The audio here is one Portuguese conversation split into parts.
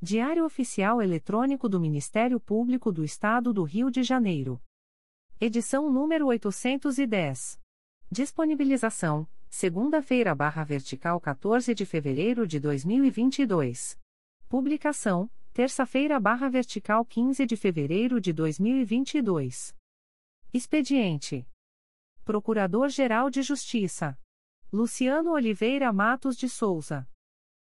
Diário Oficial Eletrônico do Ministério Público do Estado do Rio de Janeiro. Edição número 810. Disponibilização: segunda-feira barra vertical 14 de fevereiro de 2022. Publicação: terça-feira barra vertical 15 de fevereiro de 2022. Expediente: Procurador-Geral de Justiça Luciano Oliveira Matos de Souza.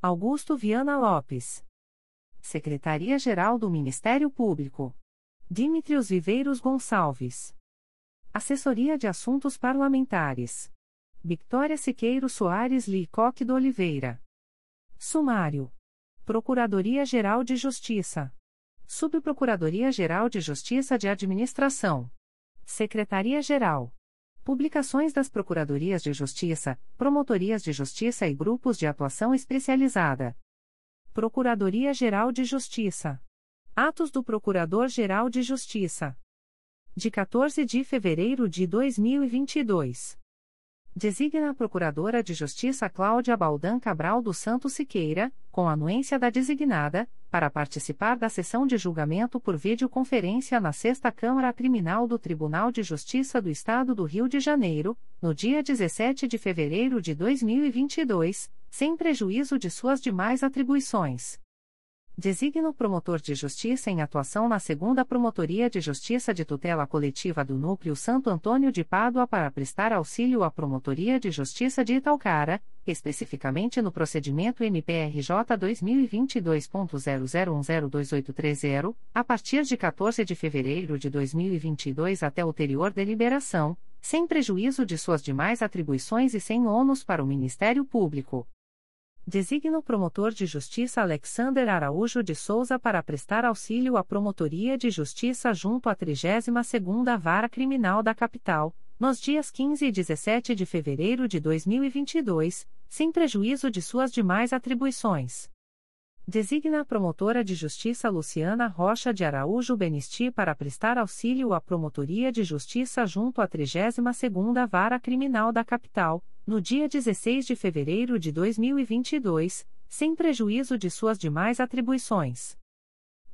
Augusto Viana Lopes. Secretaria-Geral do Ministério Público. Dimitrios Viveiros Gonçalves. Assessoria de Assuntos Parlamentares. Victoria Siqueiro Soares Licoque do Oliveira. Sumário. Procuradoria-Geral de Justiça. Subprocuradoria-Geral de Justiça de Administração. Secretaria-Geral. Publicações das Procuradorias de Justiça, Promotorias de Justiça e Grupos de Atuação Especializada. Procuradoria-Geral de Justiça. Atos do Procurador-Geral de Justiça. De 14 de fevereiro de 2022. Designa a Procuradora de Justiça Cláudia Baldan Cabral do Santo Siqueira, com anuência da designada, para participar da sessão de julgamento por videoconferência na Sexta Câmara Criminal do Tribunal de Justiça do Estado do Rio de Janeiro, no dia 17 de fevereiro de 2022, sem prejuízo de suas demais atribuições designa o promotor de justiça em atuação na segunda Promotoria de Justiça de Tutela Coletiva do Núcleo Santo Antônio de Pádua para prestar auxílio à Promotoria de Justiça de Italcara, especificamente no procedimento MPRJ 2022.00102830, a partir de 14 de fevereiro de 2022 até ulterior deliberação, sem prejuízo de suas demais atribuições e sem ônus para o Ministério Público Designa o promotor de justiça Alexander Araújo de Souza para prestar auxílio à Promotoria de Justiça junto à 32ª Vara Criminal da Capital, nos dias 15 e 17 de fevereiro de 2022, sem prejuízo de suas demais atribuições. Designa a promotora de justiça Luciana Rocha de Araújo Benisti para prestar auxílio à Promotoria de Justiça junto à 32ª Vara Criminal da Capital, no dia 16 de fevereiro de 2022, sem prejuízo de suas demais atribuições.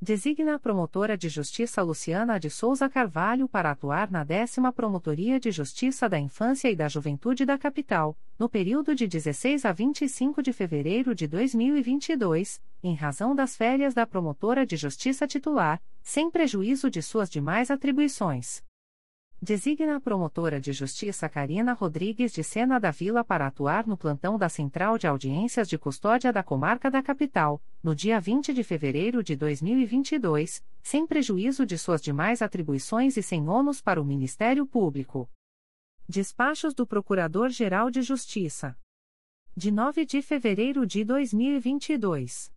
Designa a promotora de justiça Luciana de Souza Carvalho para atuar na décima Promotoria de Justiça da Infância e da Juventude da Capital, no período de 16 a 25 de fevereiro de 2022, em razão das férias da promotora de justiça titular, sem prejuízo de suas demais atribuições. Designa a promotora de justiça Karina Rodrigues de Sena da Vila para atuar no plantão da Central de Audiências de Custódia da Comarca da Capital, no dia 20 de fevereiro de 2022, sem prejuízo de suas demais atribuições e sem ônus para o Ministério Público. Despachos do Procurador-Geral de Justiça. De 9 de fevereiro de 2022.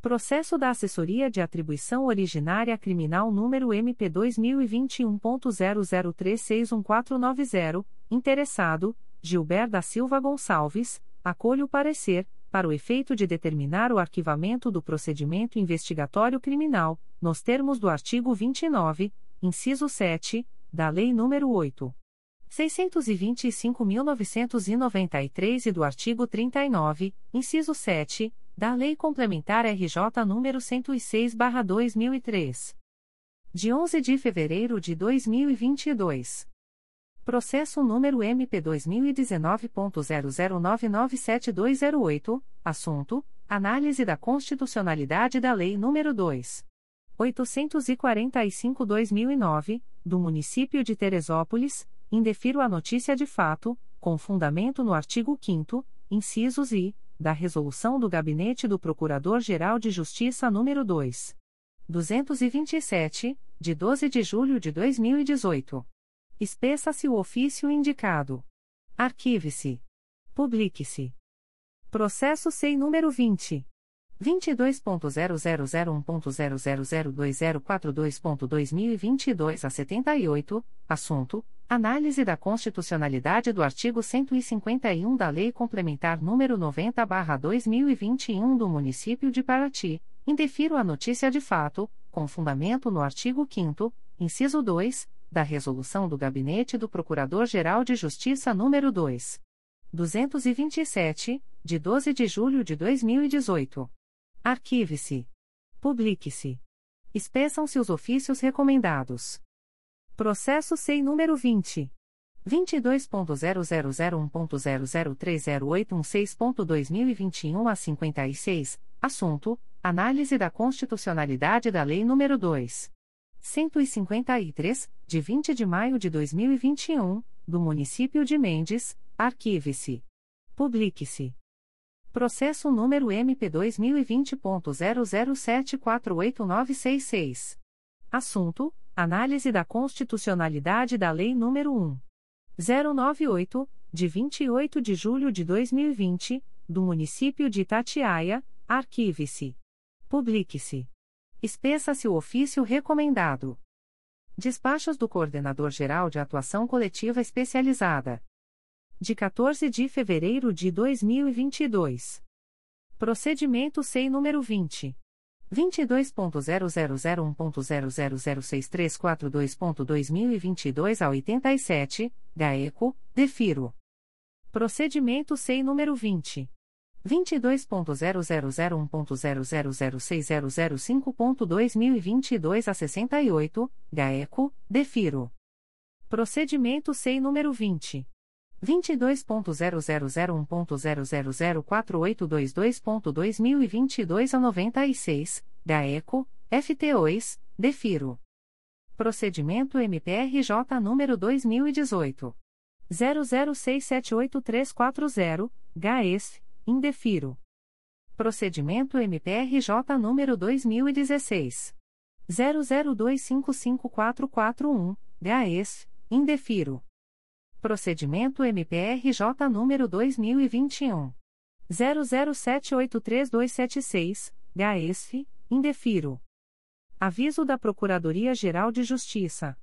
Processo da Assessoria de Atribuição Originária Criminal número MP 2021.00361490, interessado, Gilber da Silva Gonçalves, acolho o parecer, para o efeito de determinar o arquivamento do procedimento investigatório criminal, nos termos do artigo 29, inciso 7, da Lei nº 8. 625.993 e do artigo 39, inciso 7, da Lei Complementar RJ nº 106/2003. De 11 de fevereiro de 2022. Processo número MP 2019.00997208, assunto: Análise da constitucionalidade da Lei nº 2. 845-2009, do município de Teresópolis, indefiro a notícia de fato, com fundamento no artigo 5 incisos e, da Resolução do Gabinete do Procurador-Geral de Justiça nº 2. 227, de 12 de julho de 2018. Espeça-se o ofício indicado. Arquive-se. Publique-se. Processo SEI número 20. 22.0001.0002042.2022 a 78, assunto: Análise da constitucionalidade do artigo 151 da Lei Complementar nº 90/2021 do Município de Paraty, indefiro a notícia de fato, com fundamento no artigo 5 inciso 2, da Resolução do Gabinete do Procurador-Geral de Justiça nº 2. 227, de 12 de julho de 2018. Arquive-se. Publique-se. Espeçam-se os ofícios recomendados. Processo SEI número 20. 22.0001.0030816.2021 a 56, assunto: Análise da constitucionalidade da Lei nº 2. 153, de 20 de maio de 2021, do Município de Mendes, arquive-se. Publique-se. Processo número MP2020.00748966. Assunto: Análise da constitucionalidade da Lei nº 1. 098, de 28 de julho de 2020, do Município de Itatiaia, arquive-se. Publique-se. Espeça-se o ofício recomendado. Despachos do Coordenador-Geral de Atuação Coletiva Especializada. De 14 de fevereiro de 2022. Procedimento SEI número 20. 22.0001.0006342.2022 a 87, GAECO, defiro. Procedimento SEI número 20. 22.0001.0006005.2022 a 68, GAECO, defiro. Procedimento SEI número 20. 22.0001.0004822.2022 a 96, GAECO, FT2, defiro. Procedimento MPRJ número 2018. 00678340, GAES, indefiro. Procedimento MPRJ número 2016. 00255441, GAES, indefiro. Procedimento MPRJ número 2021. 00783276, GAESF, indefiro. Aviso da Procuradoria-Geral de Justiça.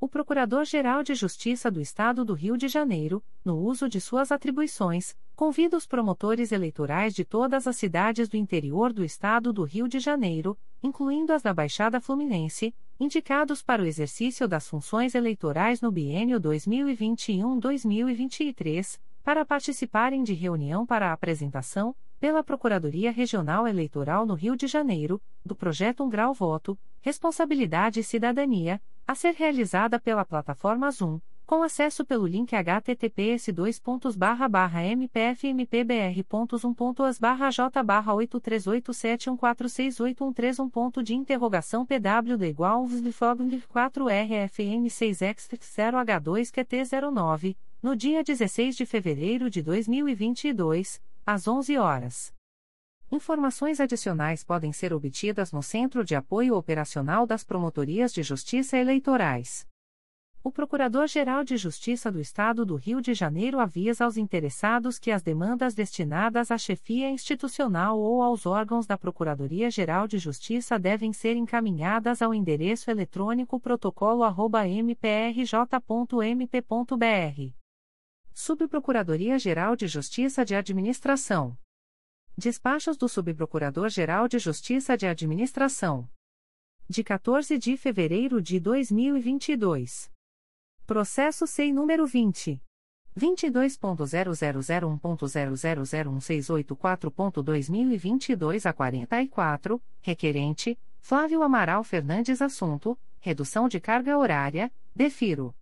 O Procurador-Geral de Justiça do Estado do Rio de Janeiro, no uso de suas atribuições, convida os promotores eleitorais de todas as cidades do interior do Estado do Rio de Janeiro, incluindo as da Baixada Fluminense, indicados para o exercício das funções eleitorais no biênio 2021-2023, para participarem de reunião para a apresentação, pela Procuradoria Regional Eleitoral no Rio de Janeiro, do projeto Um Grau Voto, Responsabilidade e Cidadania a ser realizada pela plataforma Zoom, com acesso pelo link https://mpfmpbr.zoom.as j83871468131 ponto de interrogação pwd igual 4RFN6X0H2QT09, no dia 16 de fevereiro de 2022, às 11 horas. Informações adicionais podem ser obtidas no Centro de Apoio Operacional das Promotorias de Justiça Eleitorais. O Procurador-Geral de Justiça do Estado do Rio de Janeiro avisa aos interessados que as demandas destinadas à chefia institucional ou aos órgãos da Procuradoria-Geral de Justiça devem ser encaminhadas ao endereço eletrônico protocolo@mprj.mp.br. Subprocuradoria-Geral de Justiça de Administração Despachos do Subprocurador-Geral de Justiça de Administração. De 14 de fevereiro de 2022. Processo SEI número 20. 22.0001.0001684.2022 a 44, requerente, Flávio Amaral Fernandes Assunto, redução de carga horária, defiro.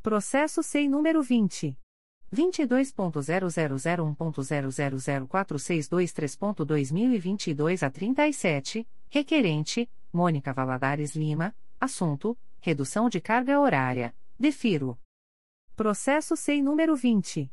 Processo SEI número 20. 22.0001.0004623.2022 a 37, requerente, Mônica Valadares Lima, assunto, redução de carga horária, defiro. Processo SEI número 20.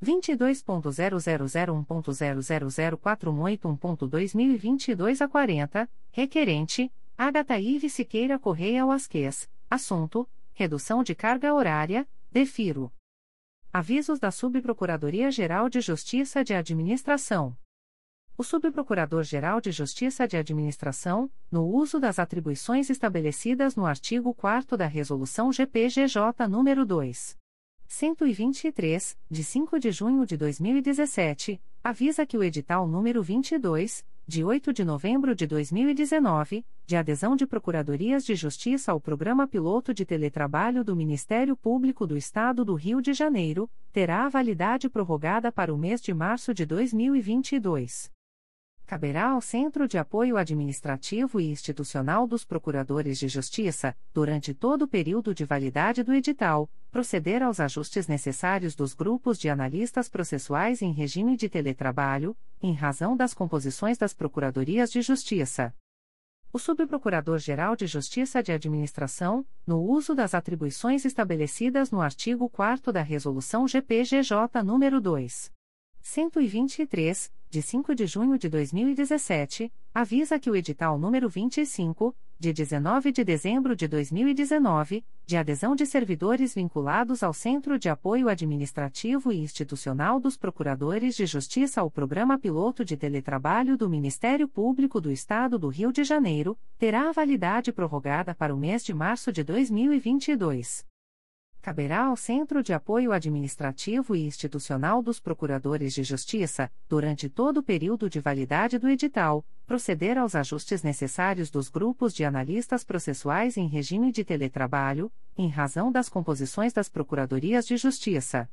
22.0001.0004181.2022 a 40, requerente, Agatha Ives Siqueira Correia Wasques, assunto, redução de carga horária, defiro. Avisos da Subprocuradoria-Geral de Justiça de Administração. O Subprocurador-Geral de Justiça de Administração, no uso das atribuições estabelecidas no artigo 4 da Resolução GPGJ nº 2. 123, de 5 de junho de 2017, avisa que o edital número 22, de 8 de novembro de 2019, de adesão de Procuradorias de Justiça ao Programa Piloto de Teletrabalho do Ministério Público do Estado do Rio de Janeiro, terá a validade prorrogada para o mês de março de 2022 caberá ao Centro de Apoio Administrativo e Institucional dos Procuradores de Justiça, durante todo o período de validade do edital, proceder aos ajustes necessários dos grupos de analistas processuais em regime de teletrabalho, em razão das composições das Procuradorias de Justiça. O Subprocurador-Geral de Justiça de Administração, no uso das atribuições estabelecidas no artigo 4 da Resolução GPGJ nº 2. 123, de 5 de junho de 2017, avisa que o edital número 25, de 19 de dezembro de 2019, de adesão de servidores vinculados ao Centro de Apoio Administrativo e Institucional dos Procuradores de Justiça ao Programa Piloto de Teletrabalho do Ministério Público do Estado do Rio de Janeiro, terá a validade prorrogada para o mês de março de 2022 caberá ao Centro de Apoio Administrativo e Institucional dos Procuradores de Justiça, durante todo o período de validade do edital, proceder aos ajustes necessários dos grupos de analistas processuais em regime de teletrabalho, em razão das composições das Procuradorias de Justiça.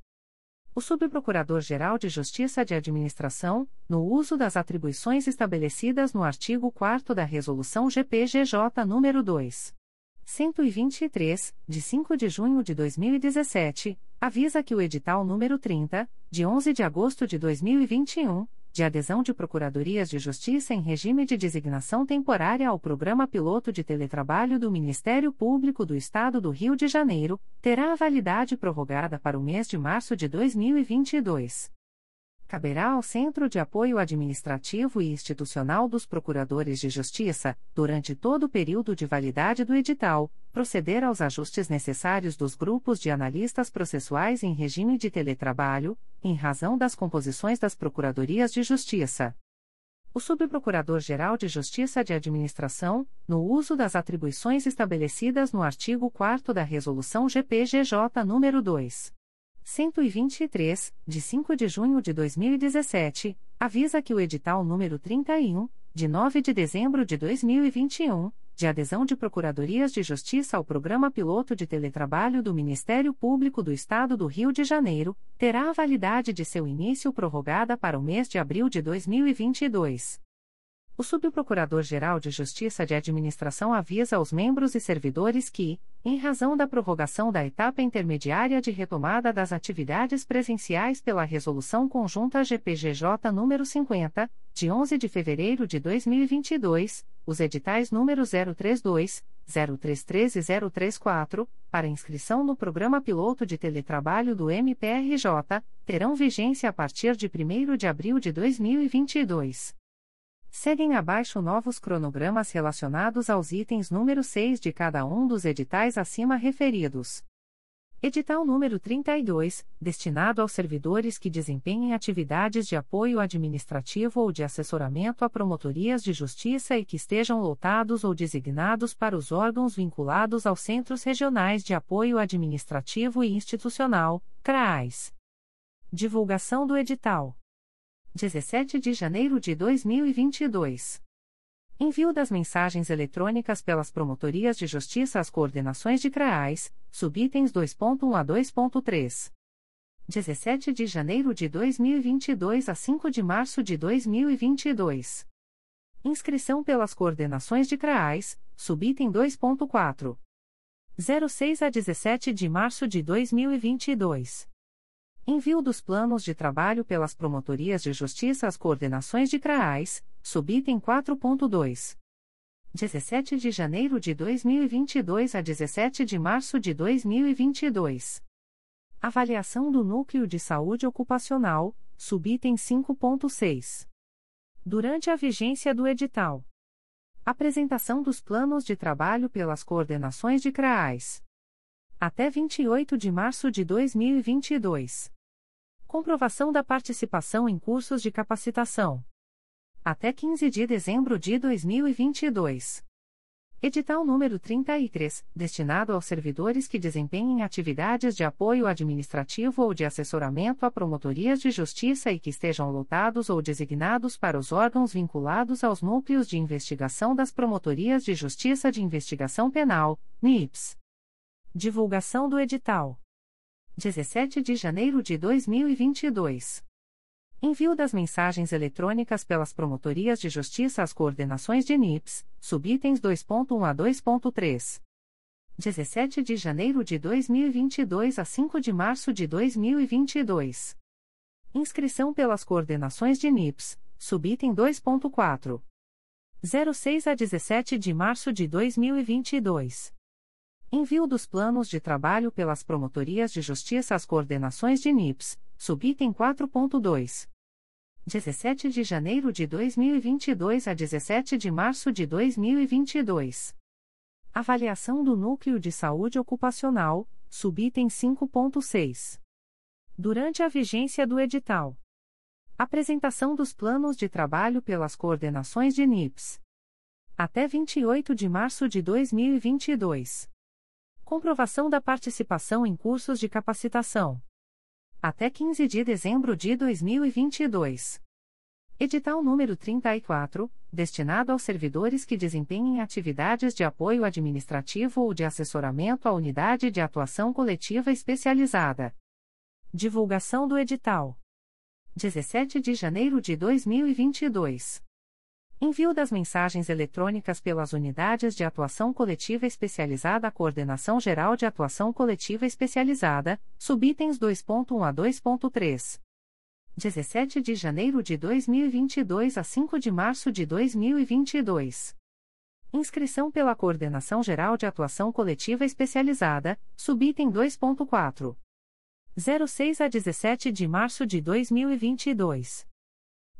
O Subprocurador-Geral de Justiça de Administração, no uso das atribuições estabelecidas no artigo 4 da Resolução GPGJ nº 2. 123, de 5 de junho de 2017, avisa que o edital número 30, de 11 de agosto de 2021, de adesão de Procuradorias de Justiça em regime de designação temporária ao Programa Piloto de Teletrabalho do Ministério Público do Estado do Rio de Janeiro, terá a validade prorrogada para o mês de março de 2022 caberá ao Centro de Apoio Administrativo e Institucional dos Procuradores de Justiça, durante todo o período de validade do edital, proceder aos ajustes necessários dos grupos de analistas processuais em regime de teletrabalho, em razão das composições das Procuradorias de Justiça. O Subprocurador-Geral de Justiça de Administração, no uso das atribuições estabelecidas no artigo 4 da Resolução GPGJ nº 2. 123, de 5 de junho de 2017, avisa que o edital número 31, de 9 de dezembro de 2021, de adesão de Procuradorias de Justiça ao Programa Piloto de Teletrabalho do Ministério Público do Estado do Rio de Janeiro, terá a validade de seu início prorrogada para o mês de abril de 2022. O Subprocurador-Geral de Justiça de Administração avisa aos membros e servidores que, em razão da prorrogação da etapa intermediária de retomada das atividades presenciais pela Resolução Conjunta GPGJ nº 50, de 11 de fevereiro de 2022, os editais número 032, 033 e 034, para inscrição no Programa Piloto de Teletrabalho do MPRJ, terão vigência a partir de 1 de abril de 2022. Seguem abaixo novos cronogramas relacionados aos itens número 6 de cada um dos editais acima referidos. Edital número 32, destinado aos servidores que desempenhem atividades de apoio administrativo ou de assessoramento a promotorias de justiça e que estejam lotados ou designados para os órgãos vinculados aos Centros Regionais de Apoio Administrativo e Institucional, CRAIS. Divulgação do edital. 17 de janeiro de 2022. Envio das mensagens eletrônicas pelas Promotorias de Justiça às coordenações de CRAAIS, subitens 2.1 a 2.3. 17 de janeiro de 2022 a 5 de março de 2022. Inscrição pelas coordenações de CRAAIS, subitem 2.4. 06 a 17 de março de 2022. Envio dos planos de trabalho pelas Promotorias de Justiça às coordenações de CRAAIS, subitem 4.2. 17 de janeiro de 2022 a 17 de março de 2022. Avaliação do Núcleo de Saúde Ocupacional, subitem 5.6. Durante a vigência do edital. Apresentação dos planos de trabalho pelas coordenações de CRAAIS. Até 28 de março de 2022. Comprovação da participação em cursos de capacitação. Até 15 de dezembro de 2022. Edital número 33, destinado aos servidores que desempenhem atividades de apoio administrativo ou de assessoramento a promotorias de justiça e que estejam lotados ou designados para os órgãos vinculados aos núcleos de investigação das promotorias de justiça de investigação penal, NIPS. Divulgação do edital. 17 de janeiro de 2022. Envio das mensagens eletrônicas pelas promotorias de justiça às coordenações de NIPS, subitens 2.1 a 2.3. 17 de janeiro de 2022 a 5 de março de 2022. Inscrição pelas coordenações de NIPS, subitem 2.4. 06 a 17 de março de 2022. Envio dos planos de trabalho pelas promotorias de justiça às coordenações de NIPS, subitem 4.2. 17 de janeiro de 2022 a 17 de março de 2022. Avaliação do Núcleo de Saúde Ocupacional, subitem 5.6. Durante a vigência do edital. Apresentação dos planos de trabalho pelas coordenações de NIPS. Até 28 de março de 2022. Comprovação da participação em cursos de capacitação. Até 15 de dezembro de 2022. Edital número 34, destinado aos servidores que desempenhem atividades de apoio administrativo ou de assessoramento à unidade de atuação coletiva especializada. Divulgação do edital. 17 de janeiro de 2022. Envio das mensagens eletrônicas pelas unidades de atuação coletiva especializada Coordenação Geral de Atuação Coletiva Especializada, subitens 2.1 a 2.3. 17 de janeiro de 2022 a 5 de março de 2022. Inscrição pela Coordenação Geral de Atuação Coletiva Especializada, subitem 2.4. 06 a 17 de março de 2022.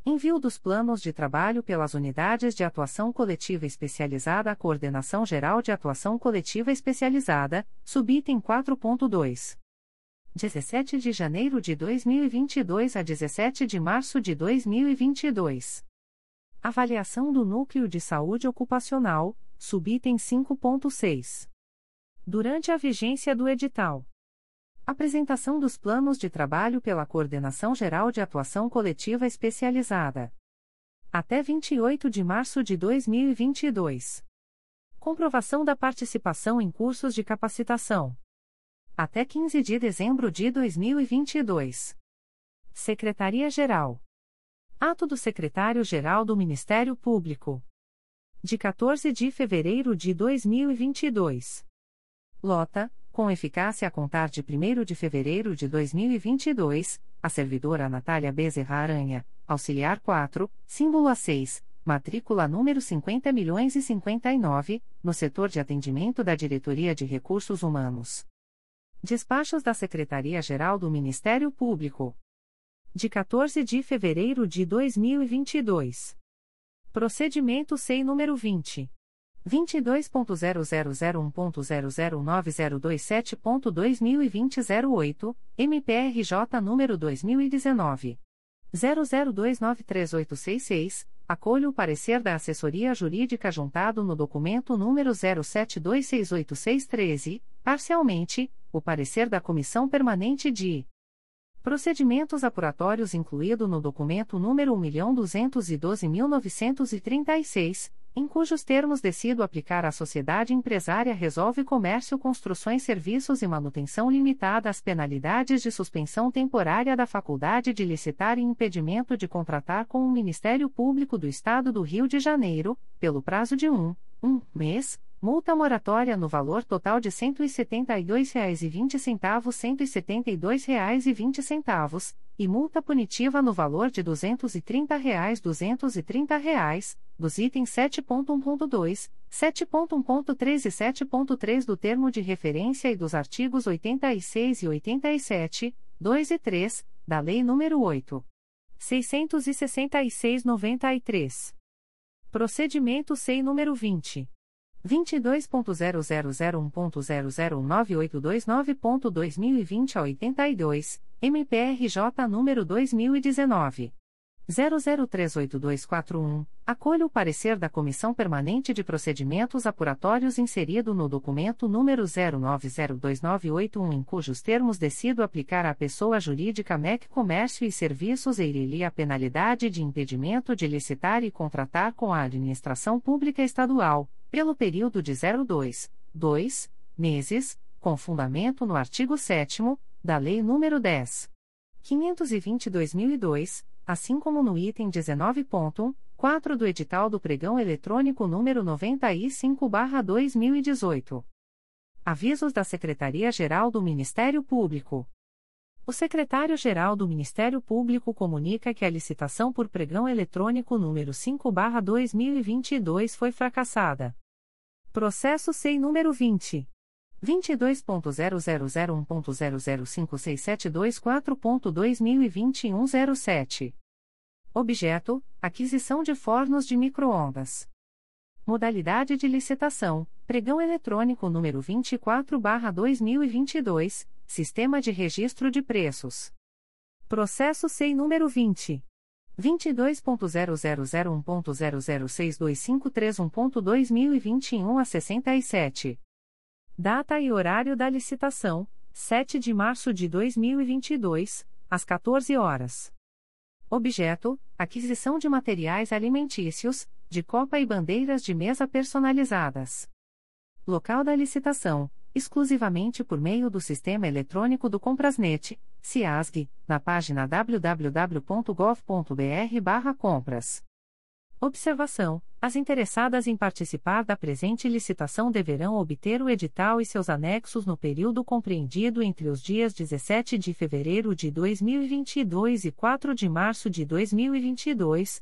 Envio dos planos de trabalho pelas unidades de atuação coletiva especializada à Coordenação Geral de Atuação Coletiva Especializada, subitem 4.2. 17 de janeiro de 2022 a 17 de março de 2022. Avaliação do Núcleo de Saúde Ocupacional, subitem 5.6. Durante a vigência do edital. Apresentação dos planos de trabalho pela Coordenação Geral de Atuação Coletiva Especializada. Até 28 de março de 2022. Comprovação da participação em cursos de capacitação. Até 15 de dezembro de 2022. Secretaria-Geral. Ato do Secretário-Geral do Ministério Público. De 14 de fevereiro de 2022. Lota com eficácia a contar de 1 de fevereiro de 2022, a servidora Natália Bezerra Aranha, auxiliar 4, símbolo A6, matrícula número 50 milhões e 59, no setor de atendimento da Diretoria de Recursos Humanos. Despachos da Secretaria-Geral do Ministério Público. De 14 de fevereiro de 2022. Procedimento SEI número 20. 22.0001.0090227.2020 MPRJ número 2019. 00293866, acolho o parecer da assessoria jurídica juntado no documento número 07268613, parcialmente, o parecer da Comissão Permanente de Procedimentos apuratórios incluído no documento número 1.212.936, em cujos termos decido aplicar à sociedade empresária Resolve Comércio Construções Serviços e Manutenção Limitada as penalidades de suspensão temporária da faculdade de licitar e impedimento de contratar com o Ministério Público do Estado do Rio de Janeiro, pelo prazo de um, um mês, Multa moratória no valor total de R$ 172,20 R$ 172,20 e multa punitiva no valor de R$ 230,00 230 reais, dos itens 7.1.2, 7.1.3 e 7.3 do termo de referência e dos artigos 86 e 87, 2 e 3, da Lei nº 8. 666-93. Procedimento SEI número 20. 22.0001.0098229.2020 a 82, MPRJ número 2019. 00382241, acolho o parecer da Comissão Permanente de Procedimentos Apuratórios inserido no documento número 09029881 em cujos termos decido aplicar à pessoa jurídica MEC Comércio e Serviços e a penalidade de impedimento de licitar e contratar com a Administração Pública Estadual, pelo período de 02, 2 meses, com fundamento no artigo 7 da Lei nº 10. 520-2002, assim como no item 19.4 do edital do pregão eletrônico número 95/2018. Avisos da Secretaria-Geral do Ministério Público. O secretário-geral do Ministério Público comunica que a licitação por pregão eletrônico número 5/2022 foi fracassada. Processo SEI número 20. 22.0001.0056724.2021 07. Objeto: aquisição de fornos de microondas. Modalidade de licitação: pregão eletrônico número 24/2022, Sistema de Registro de Preços. Processo SEI número 20 22.0001.0062531.2021 a 67. Data e horário da licitação: 7 de março de 2022, às 14 horas. Objeto: aquisição de materiais alimentícios, de copa e bandeiras de mesa personalizadas. Local da licitação: exclusivamente por meio do sistema eletrônico do Comprasnet, CIASG, na página www.gov.br/compras. Observação: As interessadas em participar da presente licitação deverão obter o edital e seus anexos no período compreendido entre os dias 17 de fevereiro de 2022 e 4 de março de 2022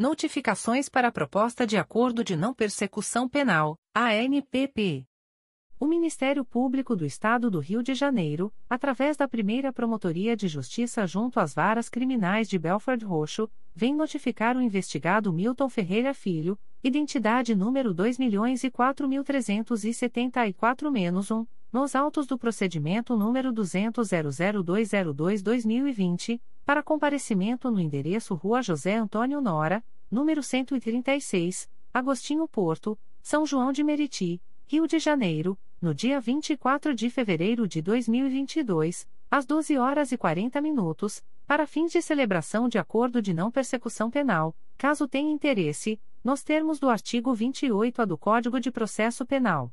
Notificações para a Proposta de Acordo de Não Persecução Penal, ANPP. O Ministério Público do Estado do Rio de Janeiro, através da primeira Promotoria de Justiça junto às varas criminais de Belford Roxo, vem notificar o investigado Milton Ferreira Filho, identidade número 2.004.374-1, nos autos do procedimento número 200.00202-2020 para comparecimento no endereço Rua José Antônio Nora, número 136, Agostinho Porto, São João de Meriti, Rio de Janeiro, no dia 24 de fevereiro de 2022, às 12 horas e 40 minutos, para fins de celebração de acordo de não persecução penal, caso tenha interesse, nos termos do artigo 28A do Código de Processo Penal.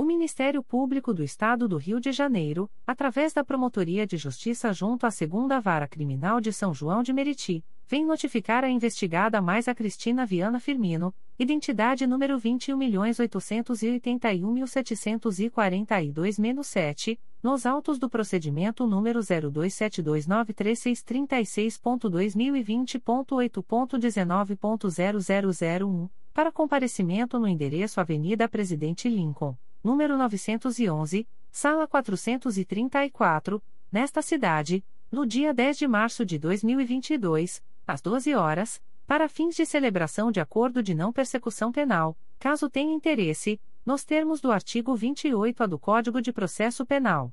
O Ministério Público do Estado do Rio de Janeiro, através da Promotoria de Justiça junto à Segunda Vara Criminal de São João de Meriti, vem notificar a investigada mais a Cristina Viana Firmino, identidade número 21.881.742-7, nos autos do procedimento número 0272933636.2020.8.19.0001, para comparecimento no endereço Avenida Presidente Lincoln, número 911, sala 434, nesta cidade, no dia 10 de março de 2022, às 12 horas, para fins de celebração de acordo de não persecução penal, caso tenha interesse, nos termos do artigo 28-A do Código de Processo Penal.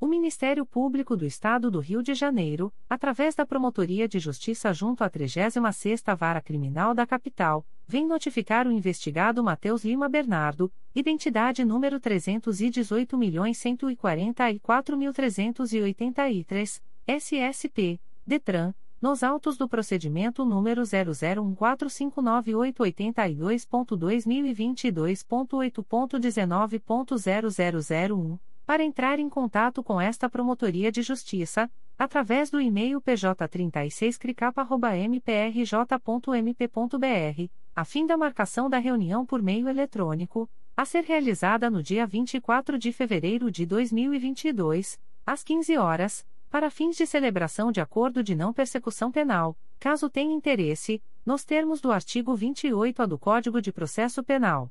O Ministério Público do Estado do Rio de Janeiro, através da Promotoria de Justiça junto à 36ª Vara Criminal da Capital, vem notificar o investigado Matheus Lima Bernardo, identidade número 318.144.383, SSP, DETRAN, nos autos do procedimento número 001459882.2022.8.19.0001 para entrar em contato com esta Promotoria de Justiça, através do e-mail pj36cricapa.mprj.mp.br, a fim da marcação da reunião por meio eletrônico, a ser realizada no dia 24 de fevereiro de 2022, às 15 horas, para fins de celebração de acordo de não persecução penal, caso tenha interesse, nos termos do artigo 28-A do Código de Processo Penal.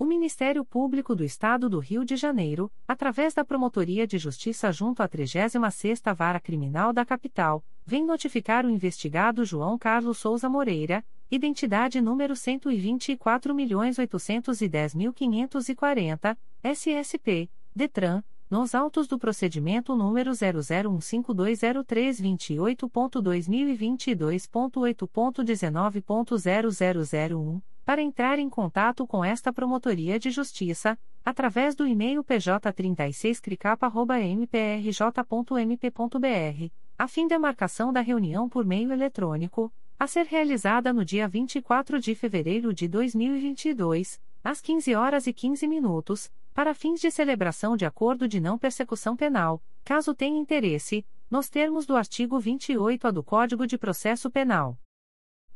O Ministério Público do Estado do Rio de Janeiro, através da Promotoria de Justiça junto à 36ª Vara Criminal da Capital, vem notificar o investigado João Carlos Souza Moreira, identidade número 124.810.540, SSP, DETRAN, nos autos do procedimento número 001520328.2022.8.19.0001 para entrar em contato com esta Promotoria de Justiça, através do e-mail pj36cricapa.mprj.mp.br, a fim da marcação da reunião por meio eletrônico, a ser realizada no dia 24 de fevereiro de 2022, às 15 horas e 15 minutos, para fins de celebração de acordo de não persecução penal, caso tenha interesse, nos termos do artigo 28-A do Código de Processo Penal.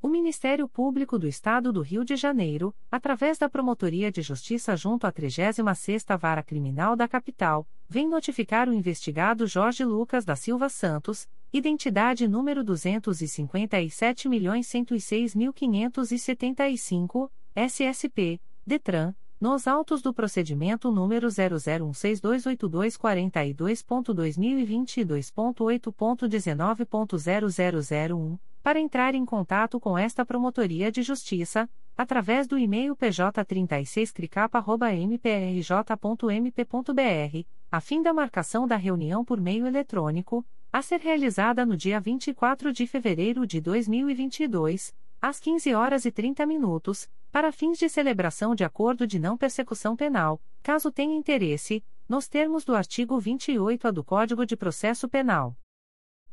O Ministério Público do Estado do Rio de Janeiro, através da Promotoria de Justiça junto à 36ª Vara Criminal da Capital, vem notificar o investigado Jorge Lucas da Silva Santos, identidade número 257.106.575, SSP, DETRAN, nos autos do procedimento número 001628242.2022.8.19.0001 para entrar em contato com esta Promotoria de Justiça, através do e-mail pj36cricapa.mprj.mp.br, a fim da marcação da reunião por meio eletrônico, a ser realizada no dia 24 de fevereiro de 2022, às 15 horas e 30 minutos, para fins de celebração de acordo de não persecução penal, caso tenha interesse, nos termos do artigo 28-A do Código de Processo Penal.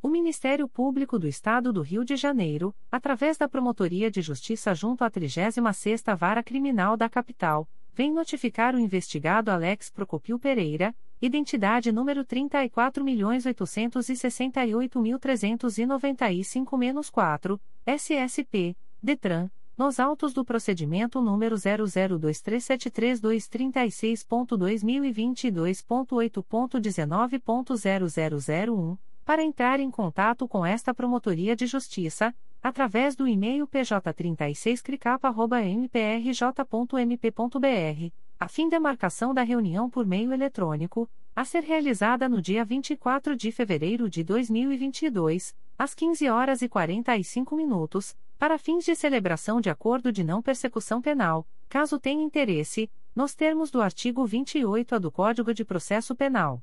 O Ministério Público do Estado do Rio de Janeiro, através da Promotoria de Justiça junto à 36ª Vara Criminal da Capital, vem notificar o investigado Alex Procopio Pereira, identidade número 34.868.395-4, SSP, DETRAN, nos autos do procedimento número 002373236.2022.8.19.0001, para entrar em contato com esta Promotoria de Justiça, através do e-mail pj36cricapa.mprj.mp.br, a fim da marcação da reunião por meio eletrônico, a ser realizada no dia 24 de fevereiro de 2022, às 15 horas e 45 minutos para fins de celebração de acordo de não persecução penal, caso tenha interesse, nos termos do artigo 28A do Código de Processo Penal.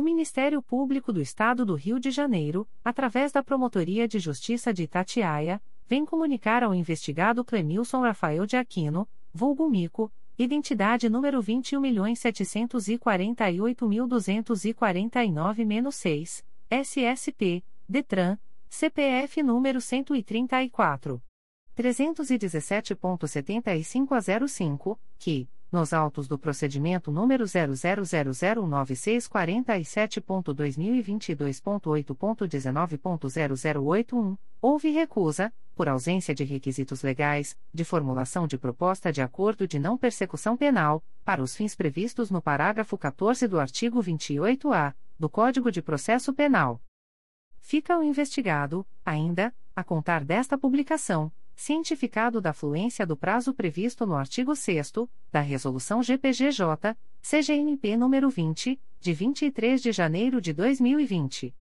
O Ministério Público do Estado do Rio de Janeiro, através da Promotoria de Justiça de Itatiaia, vem comunicar ao investigado Clemilson Rafael de Aquino, vulgo Mico, identidade número 21.748.249-6, SSP, DETRAN, CPF número 134. 317.75 a 05, que, nos autos do procedimento número 0009647.2022.8.19.0081, houve recusa, por ausência de requisitos legais, de formulação de proposta de acordo de não persecução penal, para os fins previstos no parágrafo 14 do artigo 28-A do Código de Processo Penal. Fica o investigado, ainda, a contar desta publicação, cientificado da fluência do prazo previsto no artigo 6 da Resolução GPGJ, CGNP nº 20, de 23 de janeiro de 2020.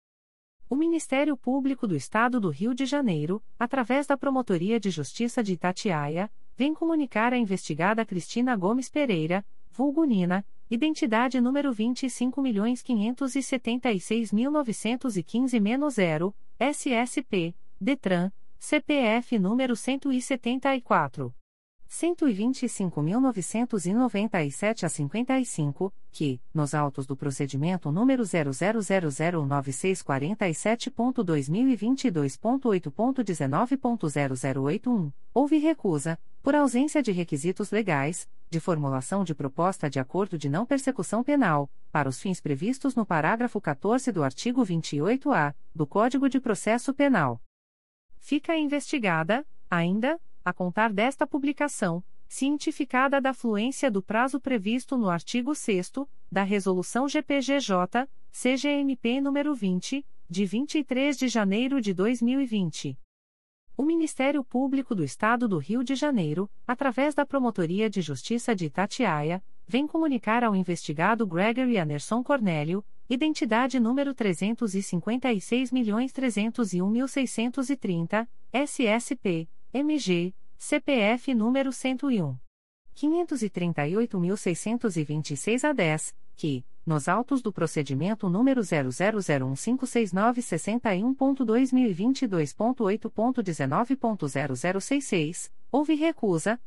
O Ministério Público do Estado do Rio de Janeiro, através da Promotoria de Justiça de Itatiaia, vem comunicar à investigada Cristina Gomes Pereira, vulgo Nina, Identidade número 25.576.915-0, SSP, DETRAN, CPF número 174. 125.997 a 55, que, nos autos do procedimento número 0009647.2022.8.19.0081, houve recusa, por ausência de requisitos legais, de formulação de proposta de acordo de não persecução penal, para os fins previstos no parágrafo 14 do artigo 28-A do Código de Processo Penal. Fica investigada, ainda, a contar desta publicação, cientificada da fluência do prazo previsto no artigo 6 da Resolução GPGJ, CGMP nº 20, de 23 de janeiro de 2020. O Ministério Público do Estado do Rio de Janeiro, através da Promotoria de Justiça de Itatiaia, vem comunicar ao investigado Gregory Anderson Cornélio, identidade número 356.301.630, SSP, MG, CPF número 101. 538.626 a 10, que, nos autos do procedimento número 000156969.2022.8.19.0066, houve recusa,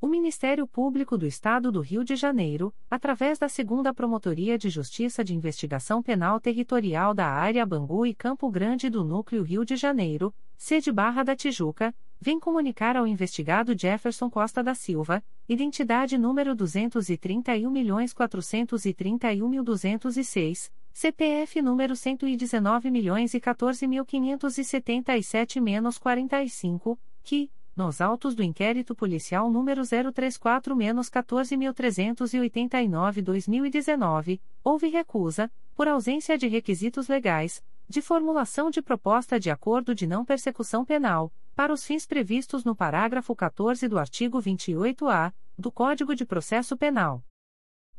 O Ministério Público do Estado do Rio de Janeiro, através da Segunda Promotoria de Justiça de Investigação Penal Territorial da Área Bangu e Campo Grande do Núcleo Rio de Janeiro, sede Barra da Tijuca, vem comunicar ao investigado Jefferson Costa da Silva, identidade número 231.431.206, CPF número 119.014.577-45, que, nos autos do inquérito policial número 034-14389-2019, houve recusa, por ausência de requisitos legais, de formulação de proposta de acordo de não persecução penal, para os fins previstos no parágrafo 14 do artigo 28-A do Código de Processo Penal.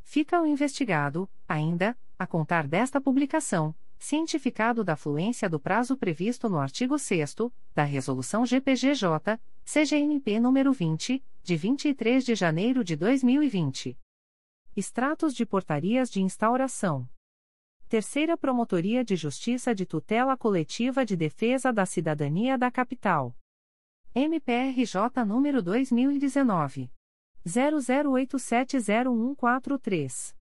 Fica o investigado, ainda, a contar desta publicação, cientificado da fluência do prazo previsto no artigo 6 da Resolução GPGJ, CGNP nº 20, de 23 de janeiro de 2020. Extratos de portarias de instauração. Terceira Promotoria de Justiça de Tutela Coletiva de Defesa da Cidadania da Capital. MPRJ número 2019 00870143.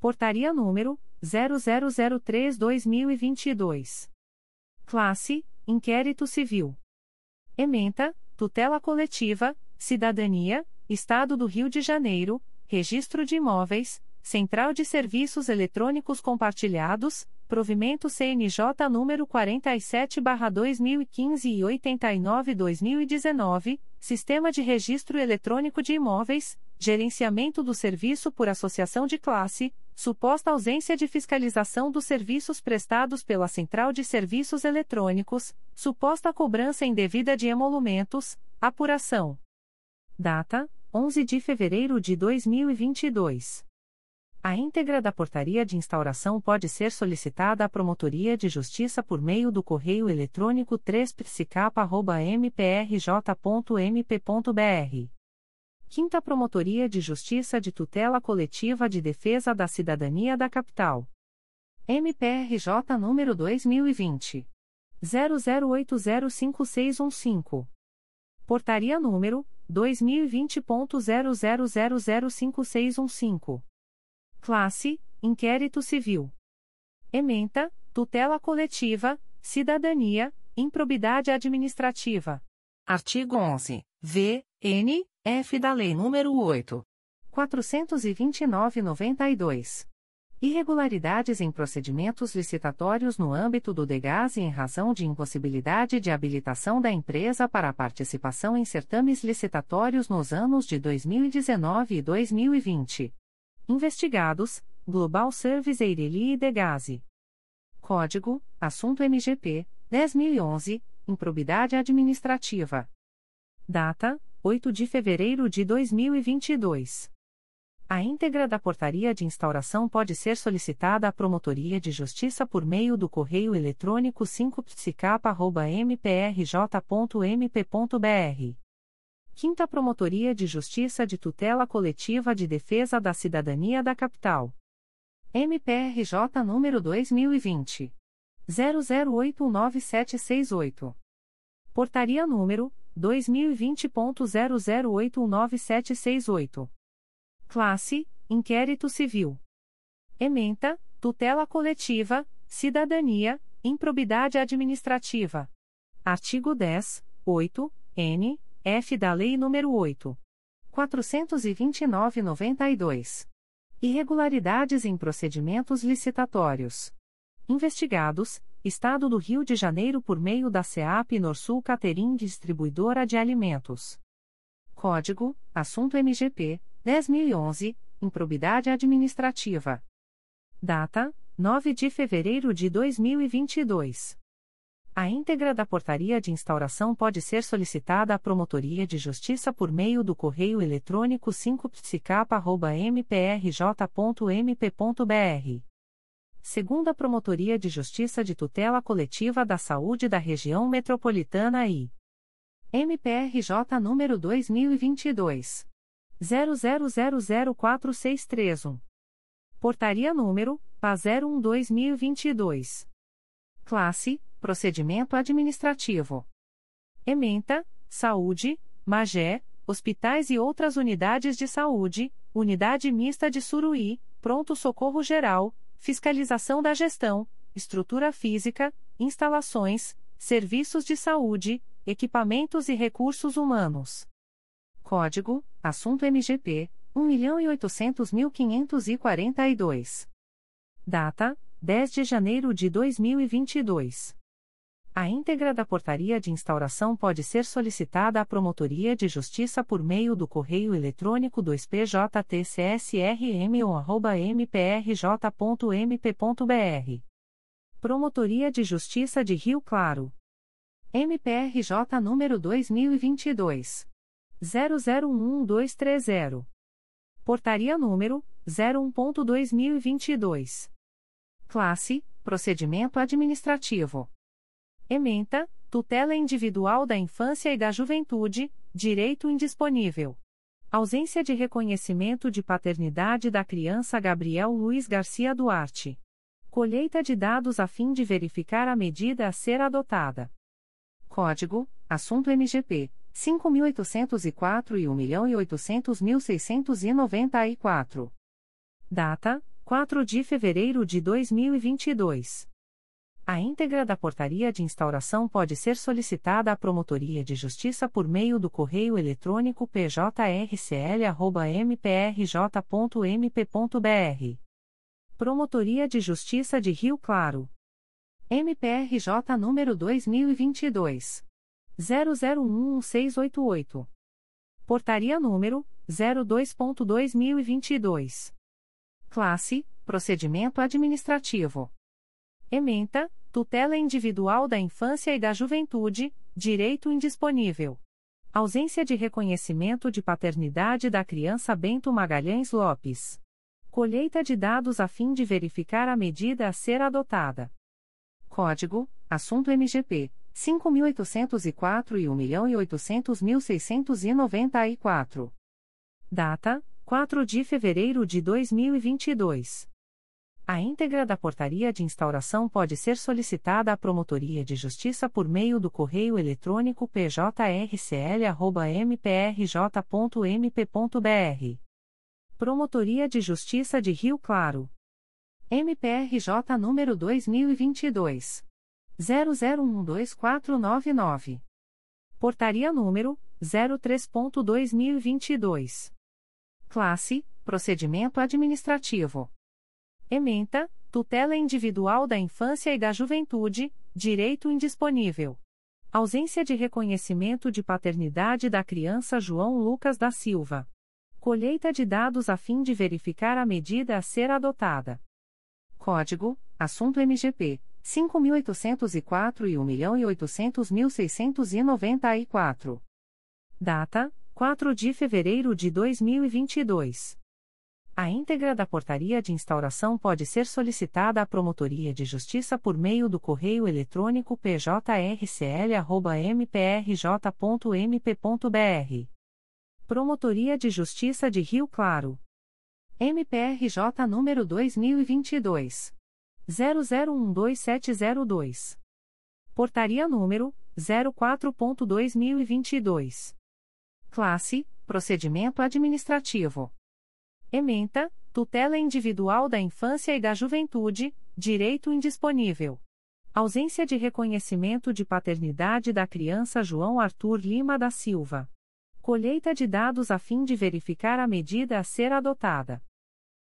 Portaria número 0003/2022. Classe: Inquérito Civil. Ementa: Tutela Coletiva, Cidadania, Estado do Rio de Janeiro, Registro de Imóveis, Central de Serviços Eletrônicos Compartilhados, Provimento CNJ número 47/2015 e 89/2019, Sistema de Registro Eletrônico de Imóveis, Gerenciamento do Serviço por Associação de Classe, suposta ausência de fiscalização dos serviços prestados pela Central de Serviços Eletrônicos, suposta cobrança indevida de emolumentos, apuração. Data: 11 de fevereiro de 2022. A íntegra da portaria de instauração pode ser solicitada à Promotoria de Justiça por meio do correio eletrônico 3psicapa.mprj.mp.br. Quinta Promotoria de Justiça de Tutela Coletiva de Defesa da Cidadania da Capital. MPRJ número 2020. 00805615. Portaria número 2020.00005615. Classe: Inquérito Civil. Ementa: Tutela Coletiva, Cidadania, Improbidade Administrativa. Artigo 11. V, N, F da Lei nº 8. 429-92. Irregularidades em procedimentos licitatórios no âmbito do DEGAS e em razão de impossibilidade de habilitação da empresa para a participação em certames licitatórios nos anos de 2019 e 2020. Investigados: Global Service Eireli e Degase. Código: Assunto MGP 10011, Improbidade Administrativa. Data: 8 de fevereiro de 2022. A íntegra da portaria de instauração pode ser solicitada à Promotoria de Justiça por meio do correio eletrônico 5psicapa.mprj.mp.br 5 Promotoria de Justiça de Tutela Coletiva de Defesa da Cidadania da Capital. MPRJ número 2020 00819768. Portaria número 2020.00819768. Classe: Inquérito Civil. Ementa: Tutela Coletiva, Cidadania, Improbidade Administrativa. Artigo 10, 8, N, F da Lei nº 8. 429-92. Irregularidades em procedimentos licitatórios. Investigados: Estado do Rio de Janeiro por meio da SEAP Norsul Caterim Distribuidora de Alimentos. Código: Assunto MGP 10011, Improbidade Administrativa. Data: 9 de fevereiro de 2022. A íntegra da portaria de instauração pode ser solicitada à Promotoria de Justiça por meio do correio eletrônico 5psicapa.mprj.mp.br. Segunda Promotoria de Justiça de Tutela Coletiva da Saúde da Região Metropolitana I. MPRJ número 2022. 00004631. Portaria número PA 01-2022. Classe Procedimento Administrativo. Ementa, Saúde, Magé, Hospitais e outras unidades de saúde, Unidade Mista de Suruí, Pronto Socorro Geral, Fiscalização da Gestão, Estrutura Física, Instalações, Serviços de Saúde, Equipamentos e Recursos Humanos. Código: Assunto MGP 1.800.542. Data: 10 de janeiro de 2022. A íntegra da portaria de instauração pode ser solicitada à Promotoria de Justiça por meio do correio eletrônico 2PJTCSRM ou mprj.mp.br. Promotoria de Justiça de Rio Claro. MPRJ número 2022. 001230. Portaria número 01.2022. Classe: Procedimento Administrativo. Ementa: Tutela Individual da Infância e da Juventude, Direito Indisponível. Ausência de reconhecimento de paternidade da criança Gabriel Luiz Garcia Duarte. Colheita de dados a fim de verificar a medida a ser adotada. Código: Assunto MGP 5804 e 1.800.694. Data: 4 de fevereiro de 2022. A íntegra da portaria de instauração pode ser solicitada à Promotoria de Justiça por meio do correio eletrônico pjrcl.mprj.mp.br. Promotoria de Justiça de Rio Claro. MPRJ número 2022. 001688. Portaria número 02.2022. Classe: Procedimento Administrativo. Ementa: Tutela Individual da Infância e da Juventude, Direito Indisponível. Ausência de reconhecimento de paternidade da criança Bento Magalhães Lopes. Colheita de dados a fim de verificar a medida a ser adotada. Código: Assunto MGP 5804 e 1.800.694. Data: 4 de fevereiro de 2022. A íntegra da portaria de instauração pode ser solicitada à Promotoria de Justiça por meio do correio eletrônico pjrcl.mprj.mp.br. Promotoria de Justiça de Rio Claro. MPRJ número 2022. 00124999. Portaria número 03.2022. Classe: Procedimento Administrativo. Ementa: Tutela Individual da Infância e da Juventude, Direito Indisponível. Ausência de reconhecimento de paternidade da criança João Lucas da Silva. Colheita de dados a fim de verificar a medida a ser adotada. Código: Assunto MGP 5804 e 1.800.694. Data: 4 de fevereiro de 2022. A íntegra da portaria de instauração pode ser solicitada à Promotoria de Justiça por meio do correio eletrônico pjrcl.mprj.mp.br. Promotoria de Justiça de Rio Claro. MPRJ número 2022. 00127002. Portaria número 04.2022. Classe: Procedimento Administrativo. Ementa: Tutela Individual da Infância e da Juventude, Direito Indisponível. Ausência de reconhecimento de paternidade da criança João Arthur Lima da Silva. Colheita de dados a fim de verificar a medida a ser adotada.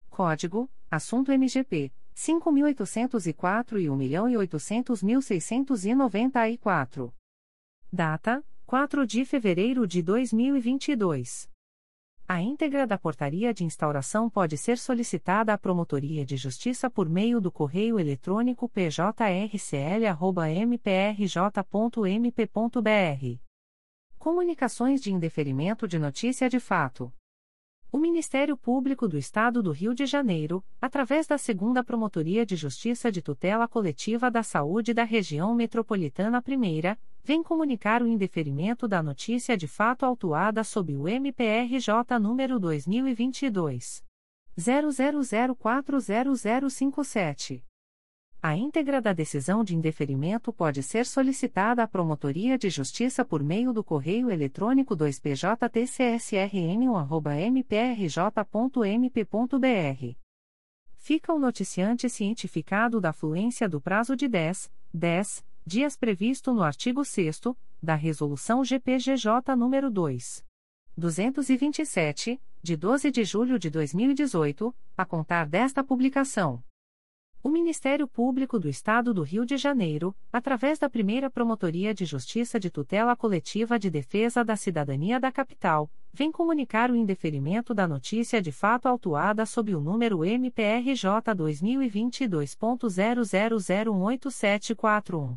Código: Assunto MGP 5804 e 1.800.694. Data: 4 de fevereiro de 2022. A íntegra da portaria de instauração pode ser solicitada à Promotoria de Justiça por meio do correio eletrônico pjrcl.mprj.mp.br. Comunicações de indeferimento de notícia de fato. O Ministério Público do Estado do Rio de Janeiro, através da Segunda Promotoria de Justiça de Tutela Coletiva da Saúde da Região Metropolitana I, vem comunicar o indeferimento da notícia de fato autuada sob o MPRJ número 2022 00040057. A íntegra da decisão de indeferimento pode ser solicitada à Promotoria de Justiça por meio do correio eletrônico 2PJTCSRM1@mprj.mp.br. Fica o noticiante cientificado da fluência do prazo de 10, 10 dias previsto no artigo 6 da Resolução GPGJ nº 2. 227, de 12 de julho de 2018, a contar desta publicação. O Ministério Público do Estado do Rio de Janeiro, através da primeira Promotoria de Justiça de Tutela Coletiva de Defesa da Cidadania da Capital, vem comunicar o indeferimento da notícia de fato autuada sob o número MPRJ 2022.00018741.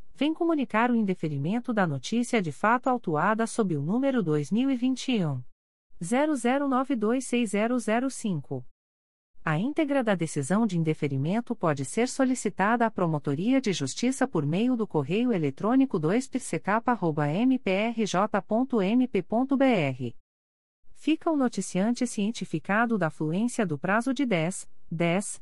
vem comunicar o indeferimento da notícia de fato autuada sob o número 2021 00926005. A íntegra da decisão de indeferimento pode ser solicitada à Promotoria de Justiça por meio do correio eletrônico 2psicapa.mprj.mp.br. Fica o noticiante cientificado da fluência do prazo de 10, 10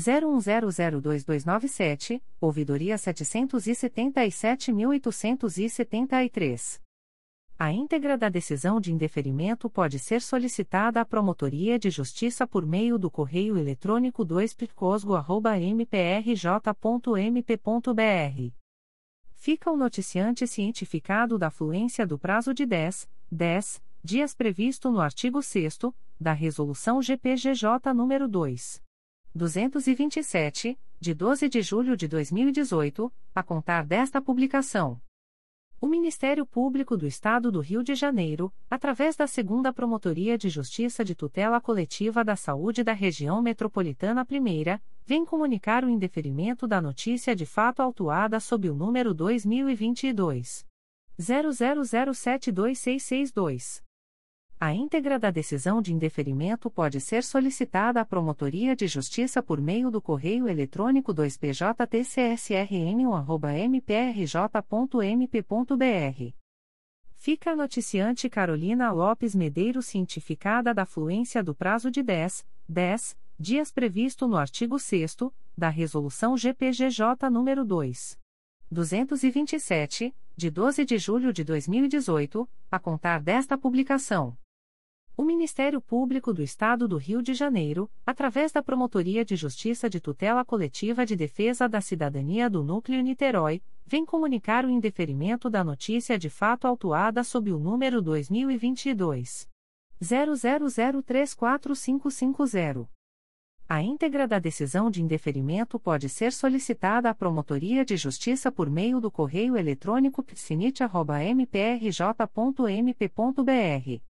01002297, ouvidoria 777.873. A íntegra da decisão de indeferimento pode ser solicitada à Promotoria de Justiça por meio do correio eletrônico 2picosgo.mprj.mp.br. Fica o noticiante cientificado da fluência do prazo de 10, 10 dias previsto no artigo 6 da Resolução GPGJ nº 2. 227, de 12 de julho de 2018, a contar desta publicação. O Ministério Público do Estado do Rio de Janeiro, através da Segunda Promotoria de Justiça de Tutela Coletiva da Saúde da Região Metropolitana I, vem comunicar o indeferimento da notícia de fato autuada sob o número 2022 00072662. A íntegra da decisão de indeferimento pode ser solicitada à Promotoria de Justiça por meio do correio eletrônico 2pjtcsrn1.mprj.mp.br. Fica a noticiante Carolina Lopes Medeiros cientificada da fluência do prazo de 10, 10 dias previsto no artigo 6 da Resolução GPGJ nº 2. 227, de 12 de julho de 2018, a contar desta publicação. O Ministério Público do Estado do Rio de Janeiro, através da Promotoria de Justiça de Tutela Coletiva de Defesa da Cidadania do Núcleo Niterói, vem comunicar o indeferimento da notícia de fato autuada sob o número 2022 00034550. A íntegra da decisão de indeferimento pode ser solicitada à Promotoria de Justiça por meio do correio eletrônico psinit.mprj.mp.br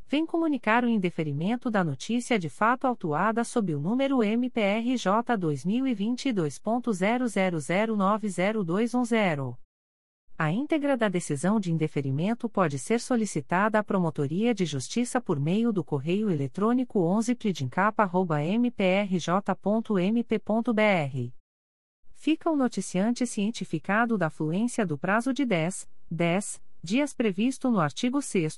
vem comunicar o indeferimento da notícia de fato autuada sob o número MPRJ 2022.00090210. A íntegra da decisão de indeferimento pode ser solicitada à Promotoria de Justiça por meio do correio eletrônico 11pridincapa.mprj.mp.br. Fica o noticiante cientificado da fluência do prazo de 10, 10 dias previsto no artigo 6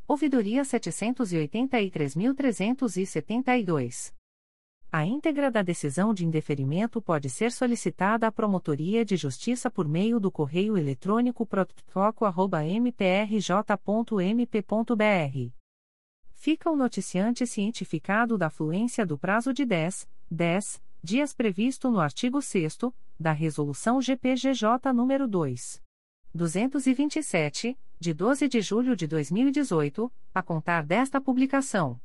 ouvidoria 783.372. A íntegra da decisão de indeferimento pode ser solicitada à Promotoria de Justiça por meio do correio eletrônico protocolo@mprj.mp.br. Fica o noticiante cientificado da fluência do prazo de 10, 10 dias previsto no artigo 6 da Resolução GPGJ nº 2. 227, de 12 de julho de 2018, a contar desta publicação.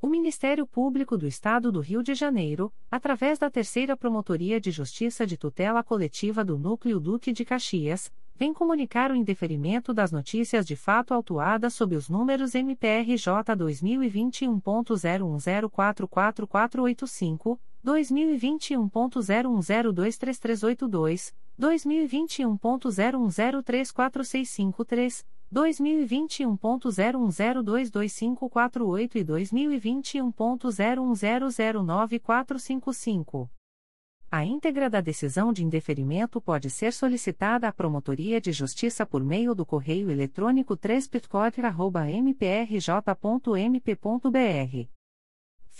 O Ministério Público do Estado do Rio de Janeiro, através da Terceira Promotoria de Justiça de Tutela Coletiva do Núcleo Duque de Caxias, vem comunicar o indeferimento das notícias de fato autuadas sob os números MPRJ 2021.01044485, 2021.01023382, 2021.01034653, 2021.01022548 e 2021.01009455. A íntegra da decisão de indeferimento pode ser solicitada à Promotoria de Justiça por meio do correio eletrônico 3 mprj.mp.br.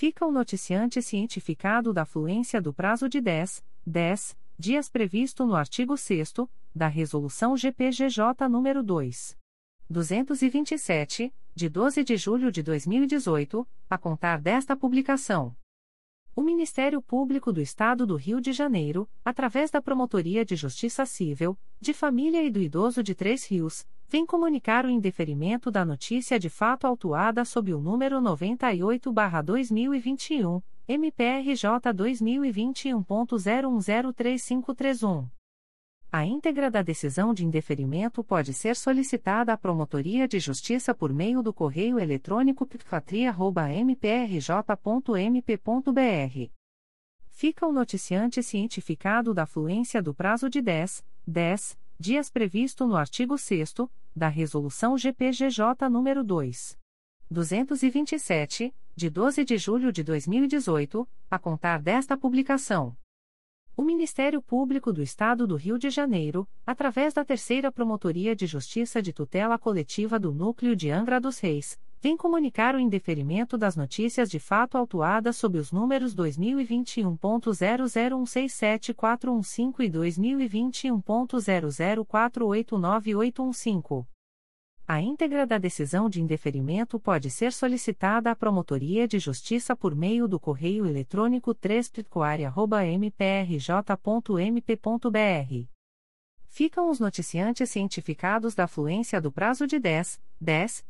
Fica o noticiante cientificado da fluência do prazo de 10, 10 dias previsto no artigo 6 da Resolução GPGJ nº 2. 227, de 12 de julho de 2018, a contar desta publicação. O Ministério Público do Estado do Rio de Janeiro, através da Promotoria de Justiça Civil, de Família e do Idoso de Três Rios, vem comunicar o indeferimento da notícia de fato autuada sob o número 98-2021, MPRJ 2021.01035331. A íntegra da decisão de indeferimento pode ser solicitada à Promotoria de Justiça por meio do correio eletrônico pfatria.mprj.mp.br. Fica o noticiante cientificado da fluência do prazo de 10, 10 dias previsto no artigo 6 da Resolução GPGJ nº 2. 227, de 12 de julho de 2018, a contar desta publicação. O Ministério Público do Estado do Rio de Janeiro, através da Terceira Promotoria de Justiça de Tutela Coletiva do Núcleo de Angra dos Reis, vem comunicar o indeferimento das notícias de fato autuadas sob os números 2021.00167415 e 2021.00489815. A íntegra da decisão de indeferimento pode ser solicitada à Promotoria de Justiça por meio do correio eletrônico 3 mprj.mp.br. Ficam os noticiantes cientificados da fluência do prazo de 10, 10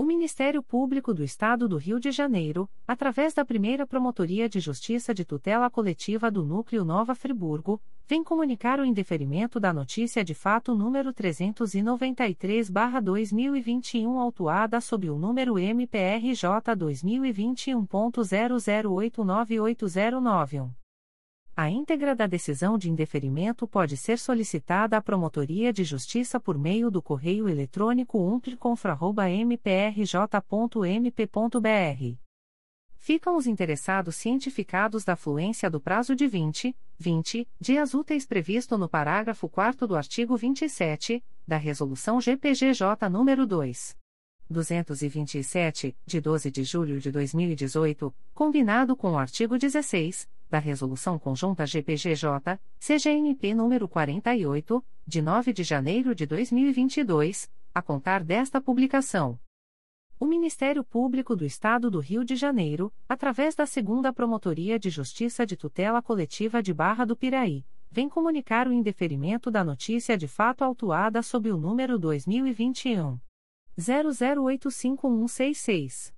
O Ministério Público do Estado do Rio de Janeiro, através da primeira Promotoria de Justiça de Tutela Coletiva do Núcleo Nova Friburgo, vem comunicar o indeferimento da notícia de fato número 393-2021, autuada sob o número MPRJ 2021.00898091. A íntegra da decisão de indeferimento pode ser solicitada à Promotoria de Justiça por meio do correio eletrônico umpliconfra.mprj.mp.br. Ficam os interessados cientificados da fluência do prazo de 20, 20 dias úteis previsto no parágrafo 4 do artigo 27 da Resolução GPGJ nº 2. 227, de 12 de julho de 2018, combinado com o artigo 16 da Resolução Conjunta GPGJ, CGNP nº 48, de 9 de janeiro de 2022, a contar desta publicação. O Ministério Público do Estado do Rio de Janeiro, através da Segunda Promotoria de Justiça de Tutela Coletiva de Barra do Piraí, vem comunicar o indeferimento da notícia de fato autuada sob o número 2021 00855166.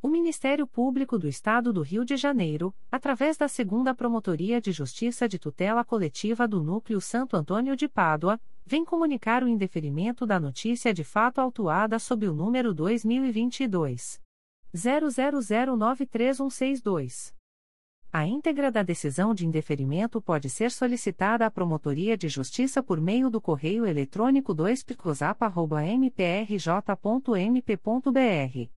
O Ministério Público do Estado do Rio de Janeiro, através da Segunda Promotoria de Justiça de Tutela Coletiva do Núcleo Santo Antônio de Pádua, vem comunicar o indeferimento da notícia de fato autuada sob o número 2022 00093162. A íntegra da decisão de indeferimento pode ser solicitada à Promotoria de Justiça por meio do correio eletrônico 2 mprj.mp.br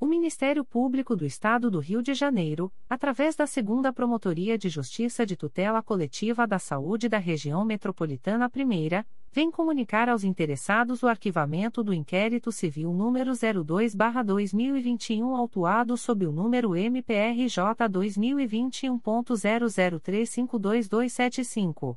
O Ministério Público do Estado do Rio de Janeiro, através da Segunda Promotoria de Justiça de Tutela Coletiva da Saúde da Região Metropolitana I, vem comunicar aos interessados o arquivamento do inquérito civil número 02/2021 autuado sob o número MPRJ 2021.00352275.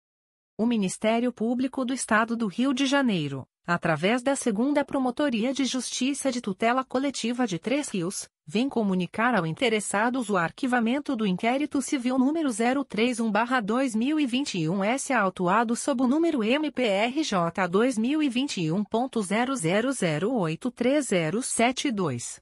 O Ministério Público do Estado do Rio de Janeiro, através da Segunda Promotoria de Justiça de Tutela Coletiva de Três Rios, vem comunicar ao interessado o arquivamento do inquérito civil número 031/2021 S autuado sob o número MPRJ 2021.00083072.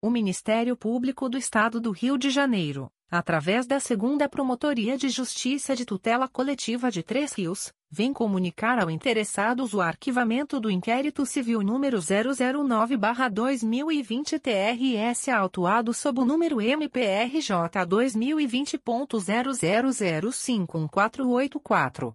O Ministério Público do Estado do Rio de Janeiro, através da Segunda Promotoria de Justiça de Tutela Coletiva de Três Rios, vem comunicar ao interessado o arquivamento do inquérito civil número 009/2020 TRS autuado sob o número MPRJ 2020.00051484.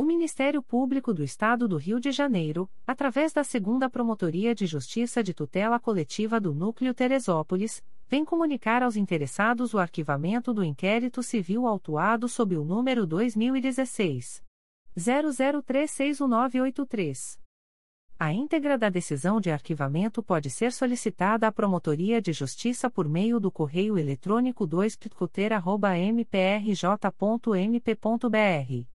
O Ministério Público do Estado do Rio de Janeiro, através da Segunda Promotoria de Justiça de Tutela Coletiva do Núcleo Teresópolis, vem comunicar aos interessados o arquivamento do inquérito civil autuado sob o número 2016 00361983. A íntegra da decisão de arquivamento pode ser solicitada à Promotoria de Justiça por meio do correio eletrônico 2 mprj.mp.br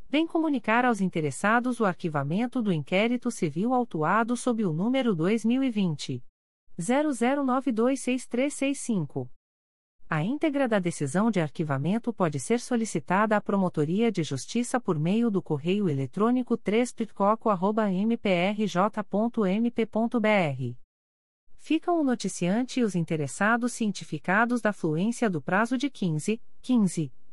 vem comunicar aos interessados o arquivamento do inquérito civil autuado sob o número 2020 00926365. A íntegra da decisão de arquivamento pode ser solicitada à Promotoria de Justiça por meio do correio eletrônico 3 mprj.mp.br. Ficam o noticiante e os interessados cientificados da fluência do prazo de 15, 15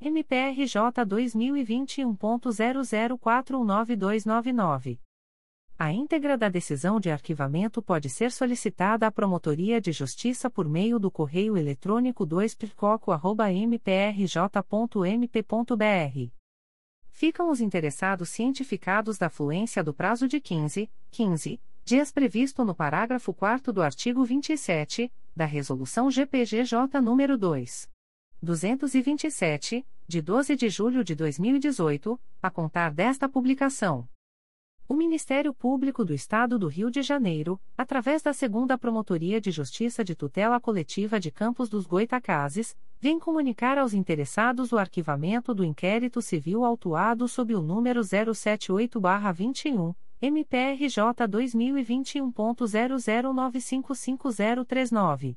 MPRJ 2021.00419299. A íntegra da decisão de arquivamento pode ser solicitada à Promotoria de Justiça por meio do correio eletrônico 2percoco.mprj.mp.br. Ficam os interessados cientificados da fluência do prazo de 15, 15 dias previsto no parágrafo 4 do artigo 27 da Resolução GPGJ nº 2. 227, de 12 de julho de 2018, a contar desta publicação. O Ministério Público do Estado do Rio de Janeiro, através da Segunda Promotoria de Justiça de Tutela Coletiva de Campos dos Goitacazes, vem comunicar aos interessados o arquivamento do inquérito civil autuado sob o número 078-21, MPRJ 2021.00955039.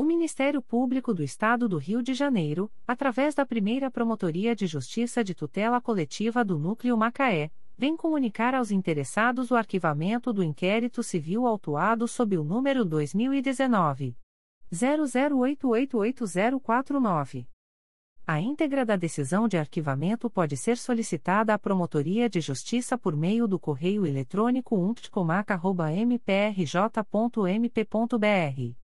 O Ministério Público do Estado do Rio de Janeiro, através da primeira Promotoria de Justiça de Tutela Coletiva do Núcleo Macaé, vem comunicar aos interessados o arquivamento do inquérito civil autuado sob o número 2019. 00888049. A íntegra da decisão de arquivamento pode ser solicitada à Promotoria de Justiça por meio do correio eletrônico umptcomac.mprj.mp.br.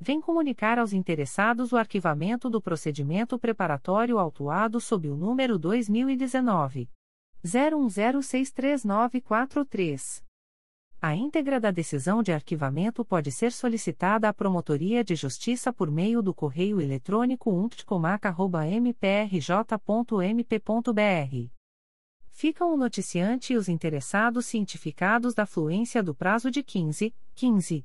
vem comunicar aos interessados o arquivamento do procedimento preparatório autuado sob o número 2019. 01063943. A íntegra da decisão de arquivamento pode ser solicitada à Promotoria de Justiça por meio do correio eletrônico umptcomac.mprj.mp.br. Ficam o noticiante e os interessados cientificados da fluência do prazo de 15, 15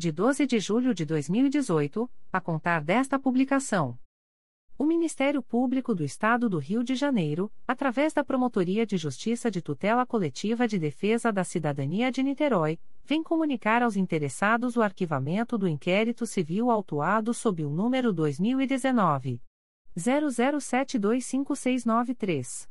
de 12 de julho de 2018, a contar desta publicação. O Ministério Público do Estado do Rio de Janeiro, através da Promotoria de Justiça de Tutela Coletiva de Defesa da Cidadania de Niterói, vem comunicar aos interessados o arquivamento do inquérito civil autuado sob o número 2019 00725693.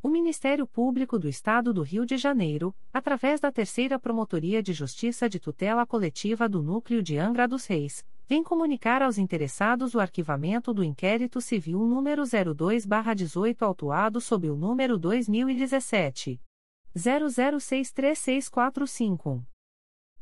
O Ministério Público do Estado do Rio de Janeiro, através da Terceira Promotoria de Justiça de Tutela Coletiva do Núcleo de Angra dos Reis, vem comunicar aos interessados o arquivamento do inquérito civil número 02/18 autuado sob o número 2017 00636451.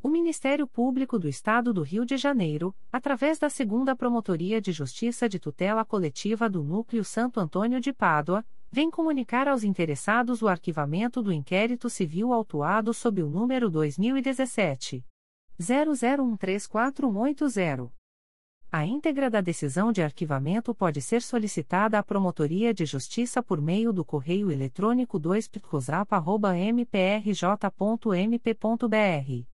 O Ministério Público do Estado do Rio de Janeiro, através da Segunda Promotoria de Justiça de Tutela Coletiva do Núcleo Santo Antônio de Pádua, vem comunicar aos interessados o arquivamento do inquérito civil autuado sob o número 2017 00134180. A íntegra da decisão de arquivamento pode ser solicitada à Promotoria de Justiça por meio do correio eletrônico 2 mprj.mp.br.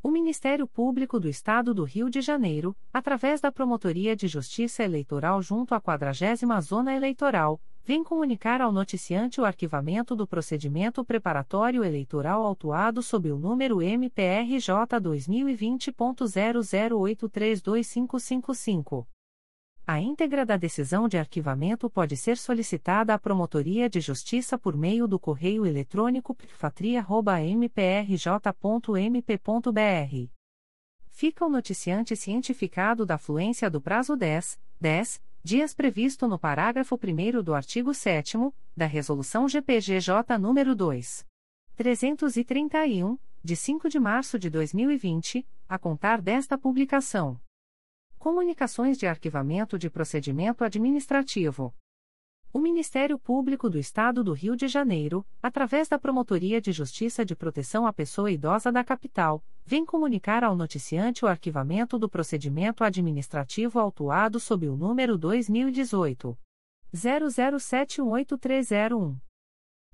O Ministério Público do Estado do Rio de Janeiro, através da Promotoria de Justiça Eleitoral junto à 40 Zona Eleitoral, vem comunicar ao noticiante o arquivamento do procedimento preparatório eleitoral autuado sob o número MPRJ 2020.00832555. A íntegra da decisão de arquivamento pode ser solicitada à Promotoria de Justiça por meio do correio eletrônico pfatria.mprj.mp.br. Fica o noticiante cientificado da fluência do prazo 10, 10 dias previsto no parágrafo 1 do artigo 7 da Resolução GPGJ nº 2. 331, de 5 de março de 2020, a contar desta publicação. Comunicações de arquivamento de procedimento administrativo. O Ministério Público do Estado do Rio de Janeiro, através da Promotoria de Justiça de Proteção à Pessoa Idosa da Capital, vem comunicar ao noticiante o arquivamento do procedimento administrativo autuado sob o número 2018 00718301.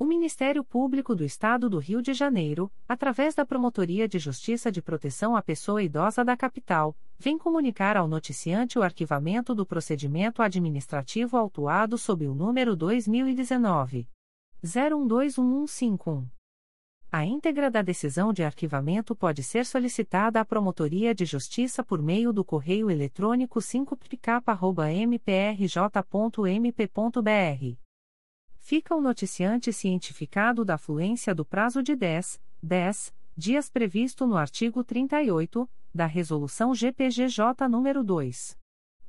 O Ministério Público do Estado do Rio de Janeiro, através da Promotoria de Justiça de Proteção à Pessoa Idosa da Capital, vem comunicar ao noticiante o arquivamento do procedimento administrativo autuado sob o número 2019 012151. A íntegra da decisão de arquivamento pode ser solicitada à Promotoria de Justiça por meio do correio eletrônico 5pk.mprj.mp.br fica o noticiante cientificado da fluência do prazo de 10, 10 dias previsto no artigo 38 da Resolução GPGJ nº 2.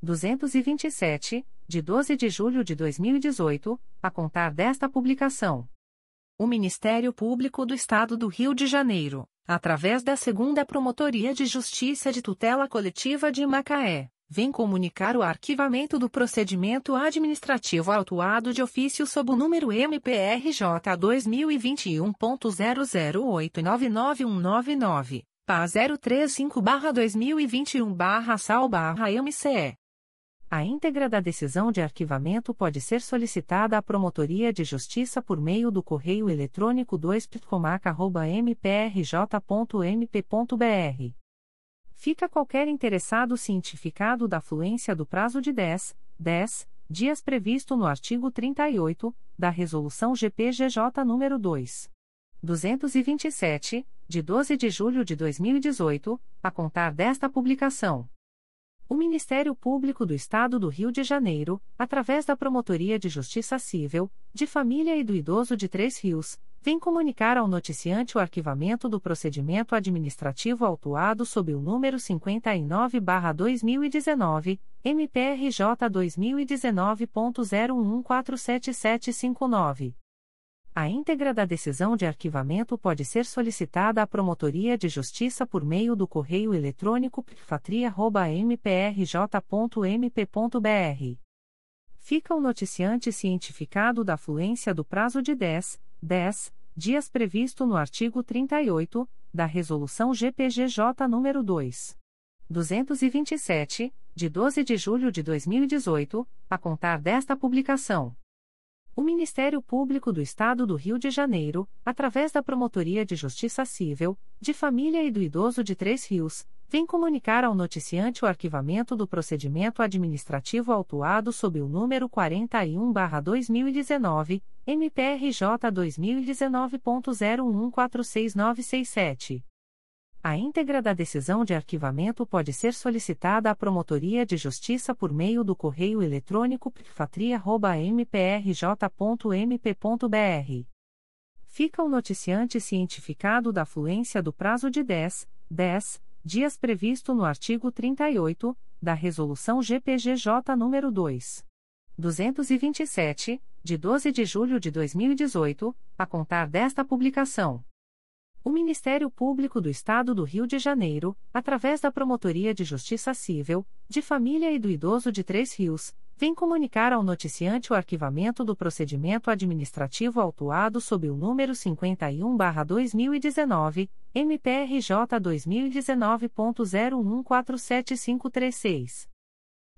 227, de 12 de julho de 2018, a contar desta publicação. O Ministério Público do Estado do Rio de Janeiro, através da Segunda Promotoria de Justiça de Tutela Coletiva de Macaé vem comunicar o arquivamento do procedimento administrativo autuado de ofício sob o número MPRJ 2021.00899199, PA 035-2021-SAL-MCE. A íntegra da decisão de arquivamento pode ser solicitada à Promotoria de Justiça por meio do correio eletrônico 2ptcomac.mprj.mp.br fica qualquer interessado cientificado da fluência do prazo de 10, 10 dias previsto no artigo 38 da Resolução GPGJ nº 2. 227, de 12 de julho de 2018, a contar desta publicação. O Ministério Público do Estado do Rio de Janeiro, através da Promotoria de Justiça Civil, de Família e do Idoso de Três Rios, vem comunicar ao noticiante o arquivamento do procedimento administrativo autuado sob o número 59-2019, MPRJ 2019.01147759. A íntegra da decisão de arquivamento pode ser solicitada à Promotoria de Justiça por meio do correio eletrônico pfatria.mprj.mp.br. Fica o noticiante cientificado da fluência do prazo de 10, 10 dias previsto no artigo 38 da Resolução GPGJ nº 2. 227, de 12 de julho de 2018, a contar desta publicação. O Ministério Público do Estado do Rio de Janeiro, através da Promotoria de Justiça Civil, de Família e do Idoso de Três Rios, vem comunicar ao noticiante o arquivamento do procedimento administrativo autuado sob o número 41-2019, MPRJ 2019.01146967. A íntegra da decisão de arquivamento pode ser solicitada à Promotoria de Justiça por meio do correio eletrônico pfatria.mprj.mp.br. Fica o noticiante cientificado da fluência do prazo de 10, 10 dias previsto no artigo 38 da Resolução GPGJ nº 2. 227, de 12 de julho de 2018, a contar desta publicação. O Ministério Público do Estado do Rio de Janeiro, através da Promotoria de Justiça Civil, de Família e do Idoso de Três Rios, vem comunicar ao noticiante o arquivamento do procedimento administrativo autuado sob o número 51-2019, MPRJ 2019.01475536.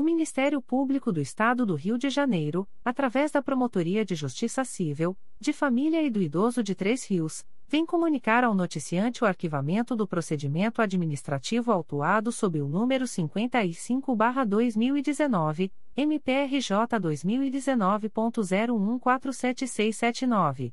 O Ministério Público do Estado do Rio de Janeiro, através da Promotoria de Justiça Civil, de Família e do Idoso de Três Rios, vem comunicar ao noticiante o arquivamento do procedimento administrativo autuado sob o número 55-2019, MPRJ 2019.01476679.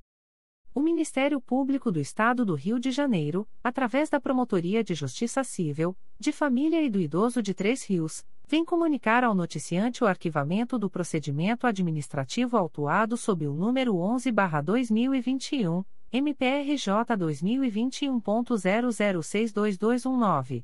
O Ministério Público do Estado do Rio de Janeiro, através da Promotoria de Justiça Civil, de Família e do Idoso de Três Rios, vem comunicar ao noticiante o arquivamento do procedimento administrativo autuado sob o número 11-2021, MPRJ 2021.00622219.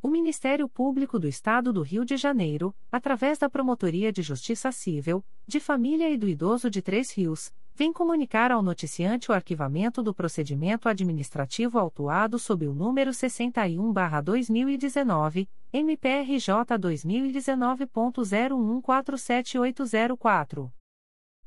O Ministério Público do Estado do Rio de Janeiro, através da Promotoria de Justiça Civil, de Família e do Idoso de Três Rios, vem comunicar ao noticiante o arquivamento do procedimento administrativo autuado sob o número 61-2019, MPRJ 2019.01478004.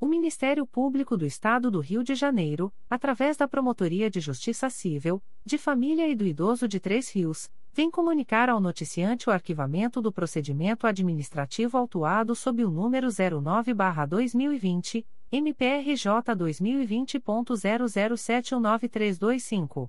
O Ministério Público do Estado do Rio de Janeiro, através da Promotoria de Justiça Civil, de Família e do Idoso de Três Rios, vem comunicar ao noticiante o arquivamento do procedimento administrativo autuado sob o número 09-2020, MPRJ 2020.00719325.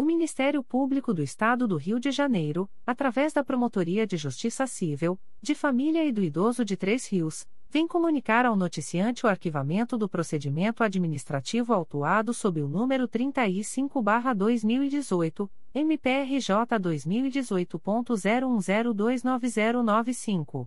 O Ministério Público do Estado do Rio de Janeiro, através da Promotoria de Justiça Civil, de Família e do Idoso de Três Rios, vem comunicar ao noticiante o arquivamento do procedimento administrativo autuado sob o número 35-2018, MPRJ 2018.01029095.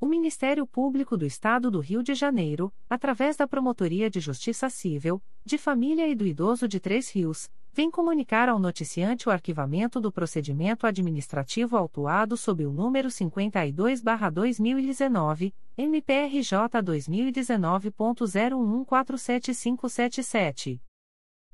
O Ministério Público do Estado do Rio de Janeiro, através da Promotoria de Justiça Civil, de Família e do Idoso de Três Rios, vem comunicar ao noticiante o arquivamento do procedimento administrativo autuado sob o número 52-2019, MPRJ 2019.01475577.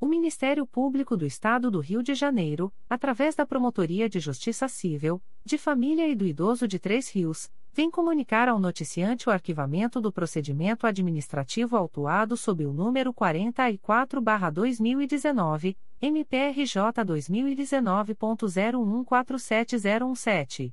O Ministério Público do Estado do Rio de Janeiro, através da Promotoria de Justiça Civil, de Família e do Idoso de Três Rios, vem comunicar ao noticiante o arquivamento do procedimento administrativo autuado sob o número 44-2019, MPRJ 2019.014717.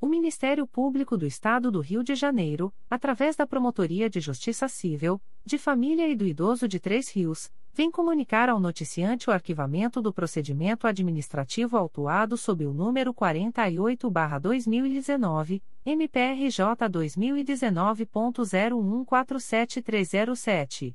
O Ministério Público do Estado do Rio de Janeiro, através da Promotoria de Justiça Civil, de Família e do Idoso de Três Rios, vem comunicar ao noticiante o arquivamento do procedimento administrativo autuado sob o número 48-2019, MPRJ 2019.01473007.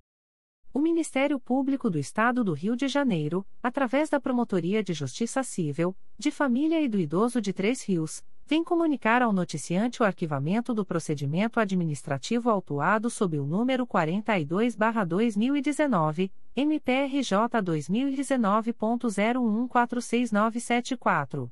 O Ministério Público do Estado do Rio de Janeiro, através da Promotoria de Justiça Civil, de Família e do Idoso de Três Rios, vem comunicar ao noticiante o arquivamento do procedimento administrativo autuado sob o número 42-2019, MPRJ 2019.01469774.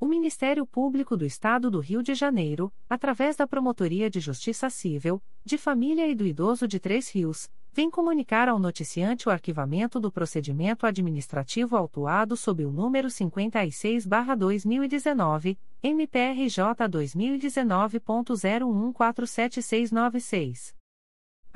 O Ministério Público do Estado do Rio de Janeiro, através da Promotoria de Justiça Civil, de Família e do Idoso de Três Rios, vem comunicar ao noticiante o arquivamento do procedimento administrativo autuado sob o número 56-2019, MPRJ 2019.01476696.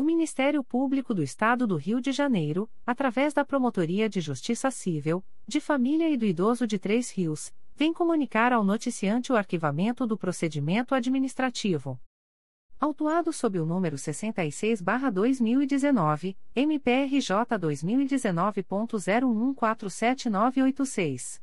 O Ministério Público do Estado do Rio de Janeiro, através da Promotoria de Justiça Civil, de Família e do Idoso de Três Rios, vem comunicar ao noticiante o arquivamento do procedimento administrativo. Autuado sob o número 66-2019, MPRJ 2019.01479986.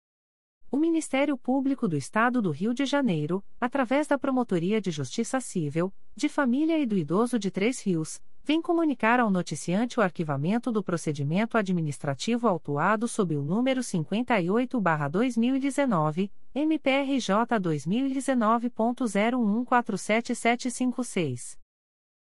O Ministério Público do Estado do Rio de Janeiro, através da Promotoria de Justiça Civil, de Família e do Idoso de Três Rios, vem comunicar ao noticiante o arquivamento do procedimento administrativo autuado sob o número 58-2019, MPRJ 2019.01477756.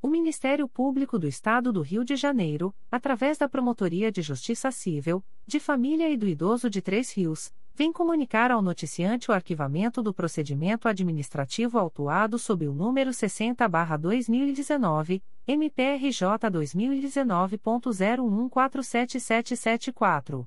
O Ministério Público do Estado do Rio de Janeiro, através da Promotoria de Justiça Civil, de Família e do Idoso de Três Rios, vem comunicar ao noticiante o arquivamento do procedimento administrativo autuado sob o número 60-2019, MPRJ 2019.01477774.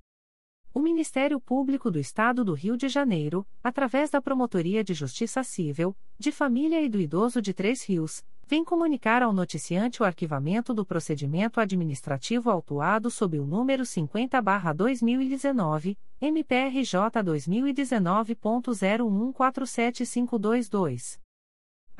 O Ministério Público do Estado do Rio de Janeiro, através da Promotoria de Justiça Civil, de Família e do Idoso de Três Rios, vem comunicar ao noticiante o arquivamento do procedimento administrativo autuado sob o número 50-2019, MPRJ 2019.01475222.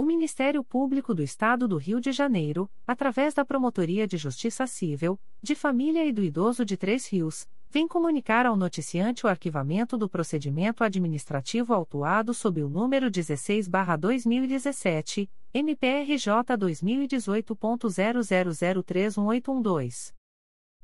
O Ministério Público do Estado do Rio de Janeiro, através da Promotoria de Justiça Civil, de Família e do Idoso de Três Rios, vem comunicar ao noticiante o arquivamento do procedimento administrativo autuado sob o número 16-2017, MPRJ 2018.00031812.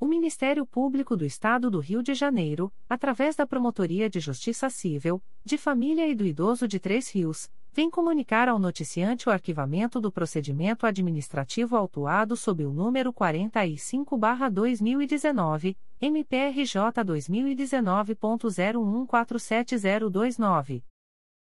O Ministério Público do Estado do Rio de Janeiro, através da Promotoria de Justiça Civil, de Família e do Idoso de Três Rios, vem comunicar ao noticiante o arquivamento do procedimento administrativo autuado sob o número 45-2019, MPRJ 2019.01470029.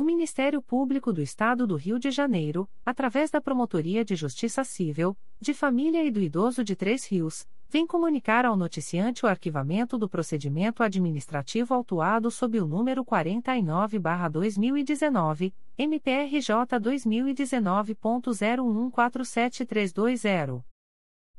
O Ministério Público do Estado do Rio de Janeiro, através da Promotoria de Justiça Civil, de Família e do Idoso de Três Rios, vem comunicar ao noticiante o arquivamento do procedimento administrativo autuado sob o número 49-2019, MPRJ 2019.01473220.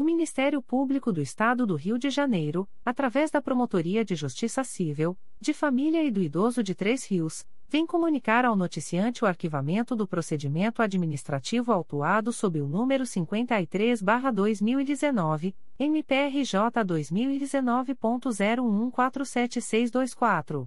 O Ministério Público do Estado do Rio de Janeiro, através da Promotoria de Justiça Civil, de Família e do Idoso de Três Rios, vem comunicar ao noticiante o arquivamento do procedimento administrativo autuado sob o número 53-2019, MPRJ 2019.01147624.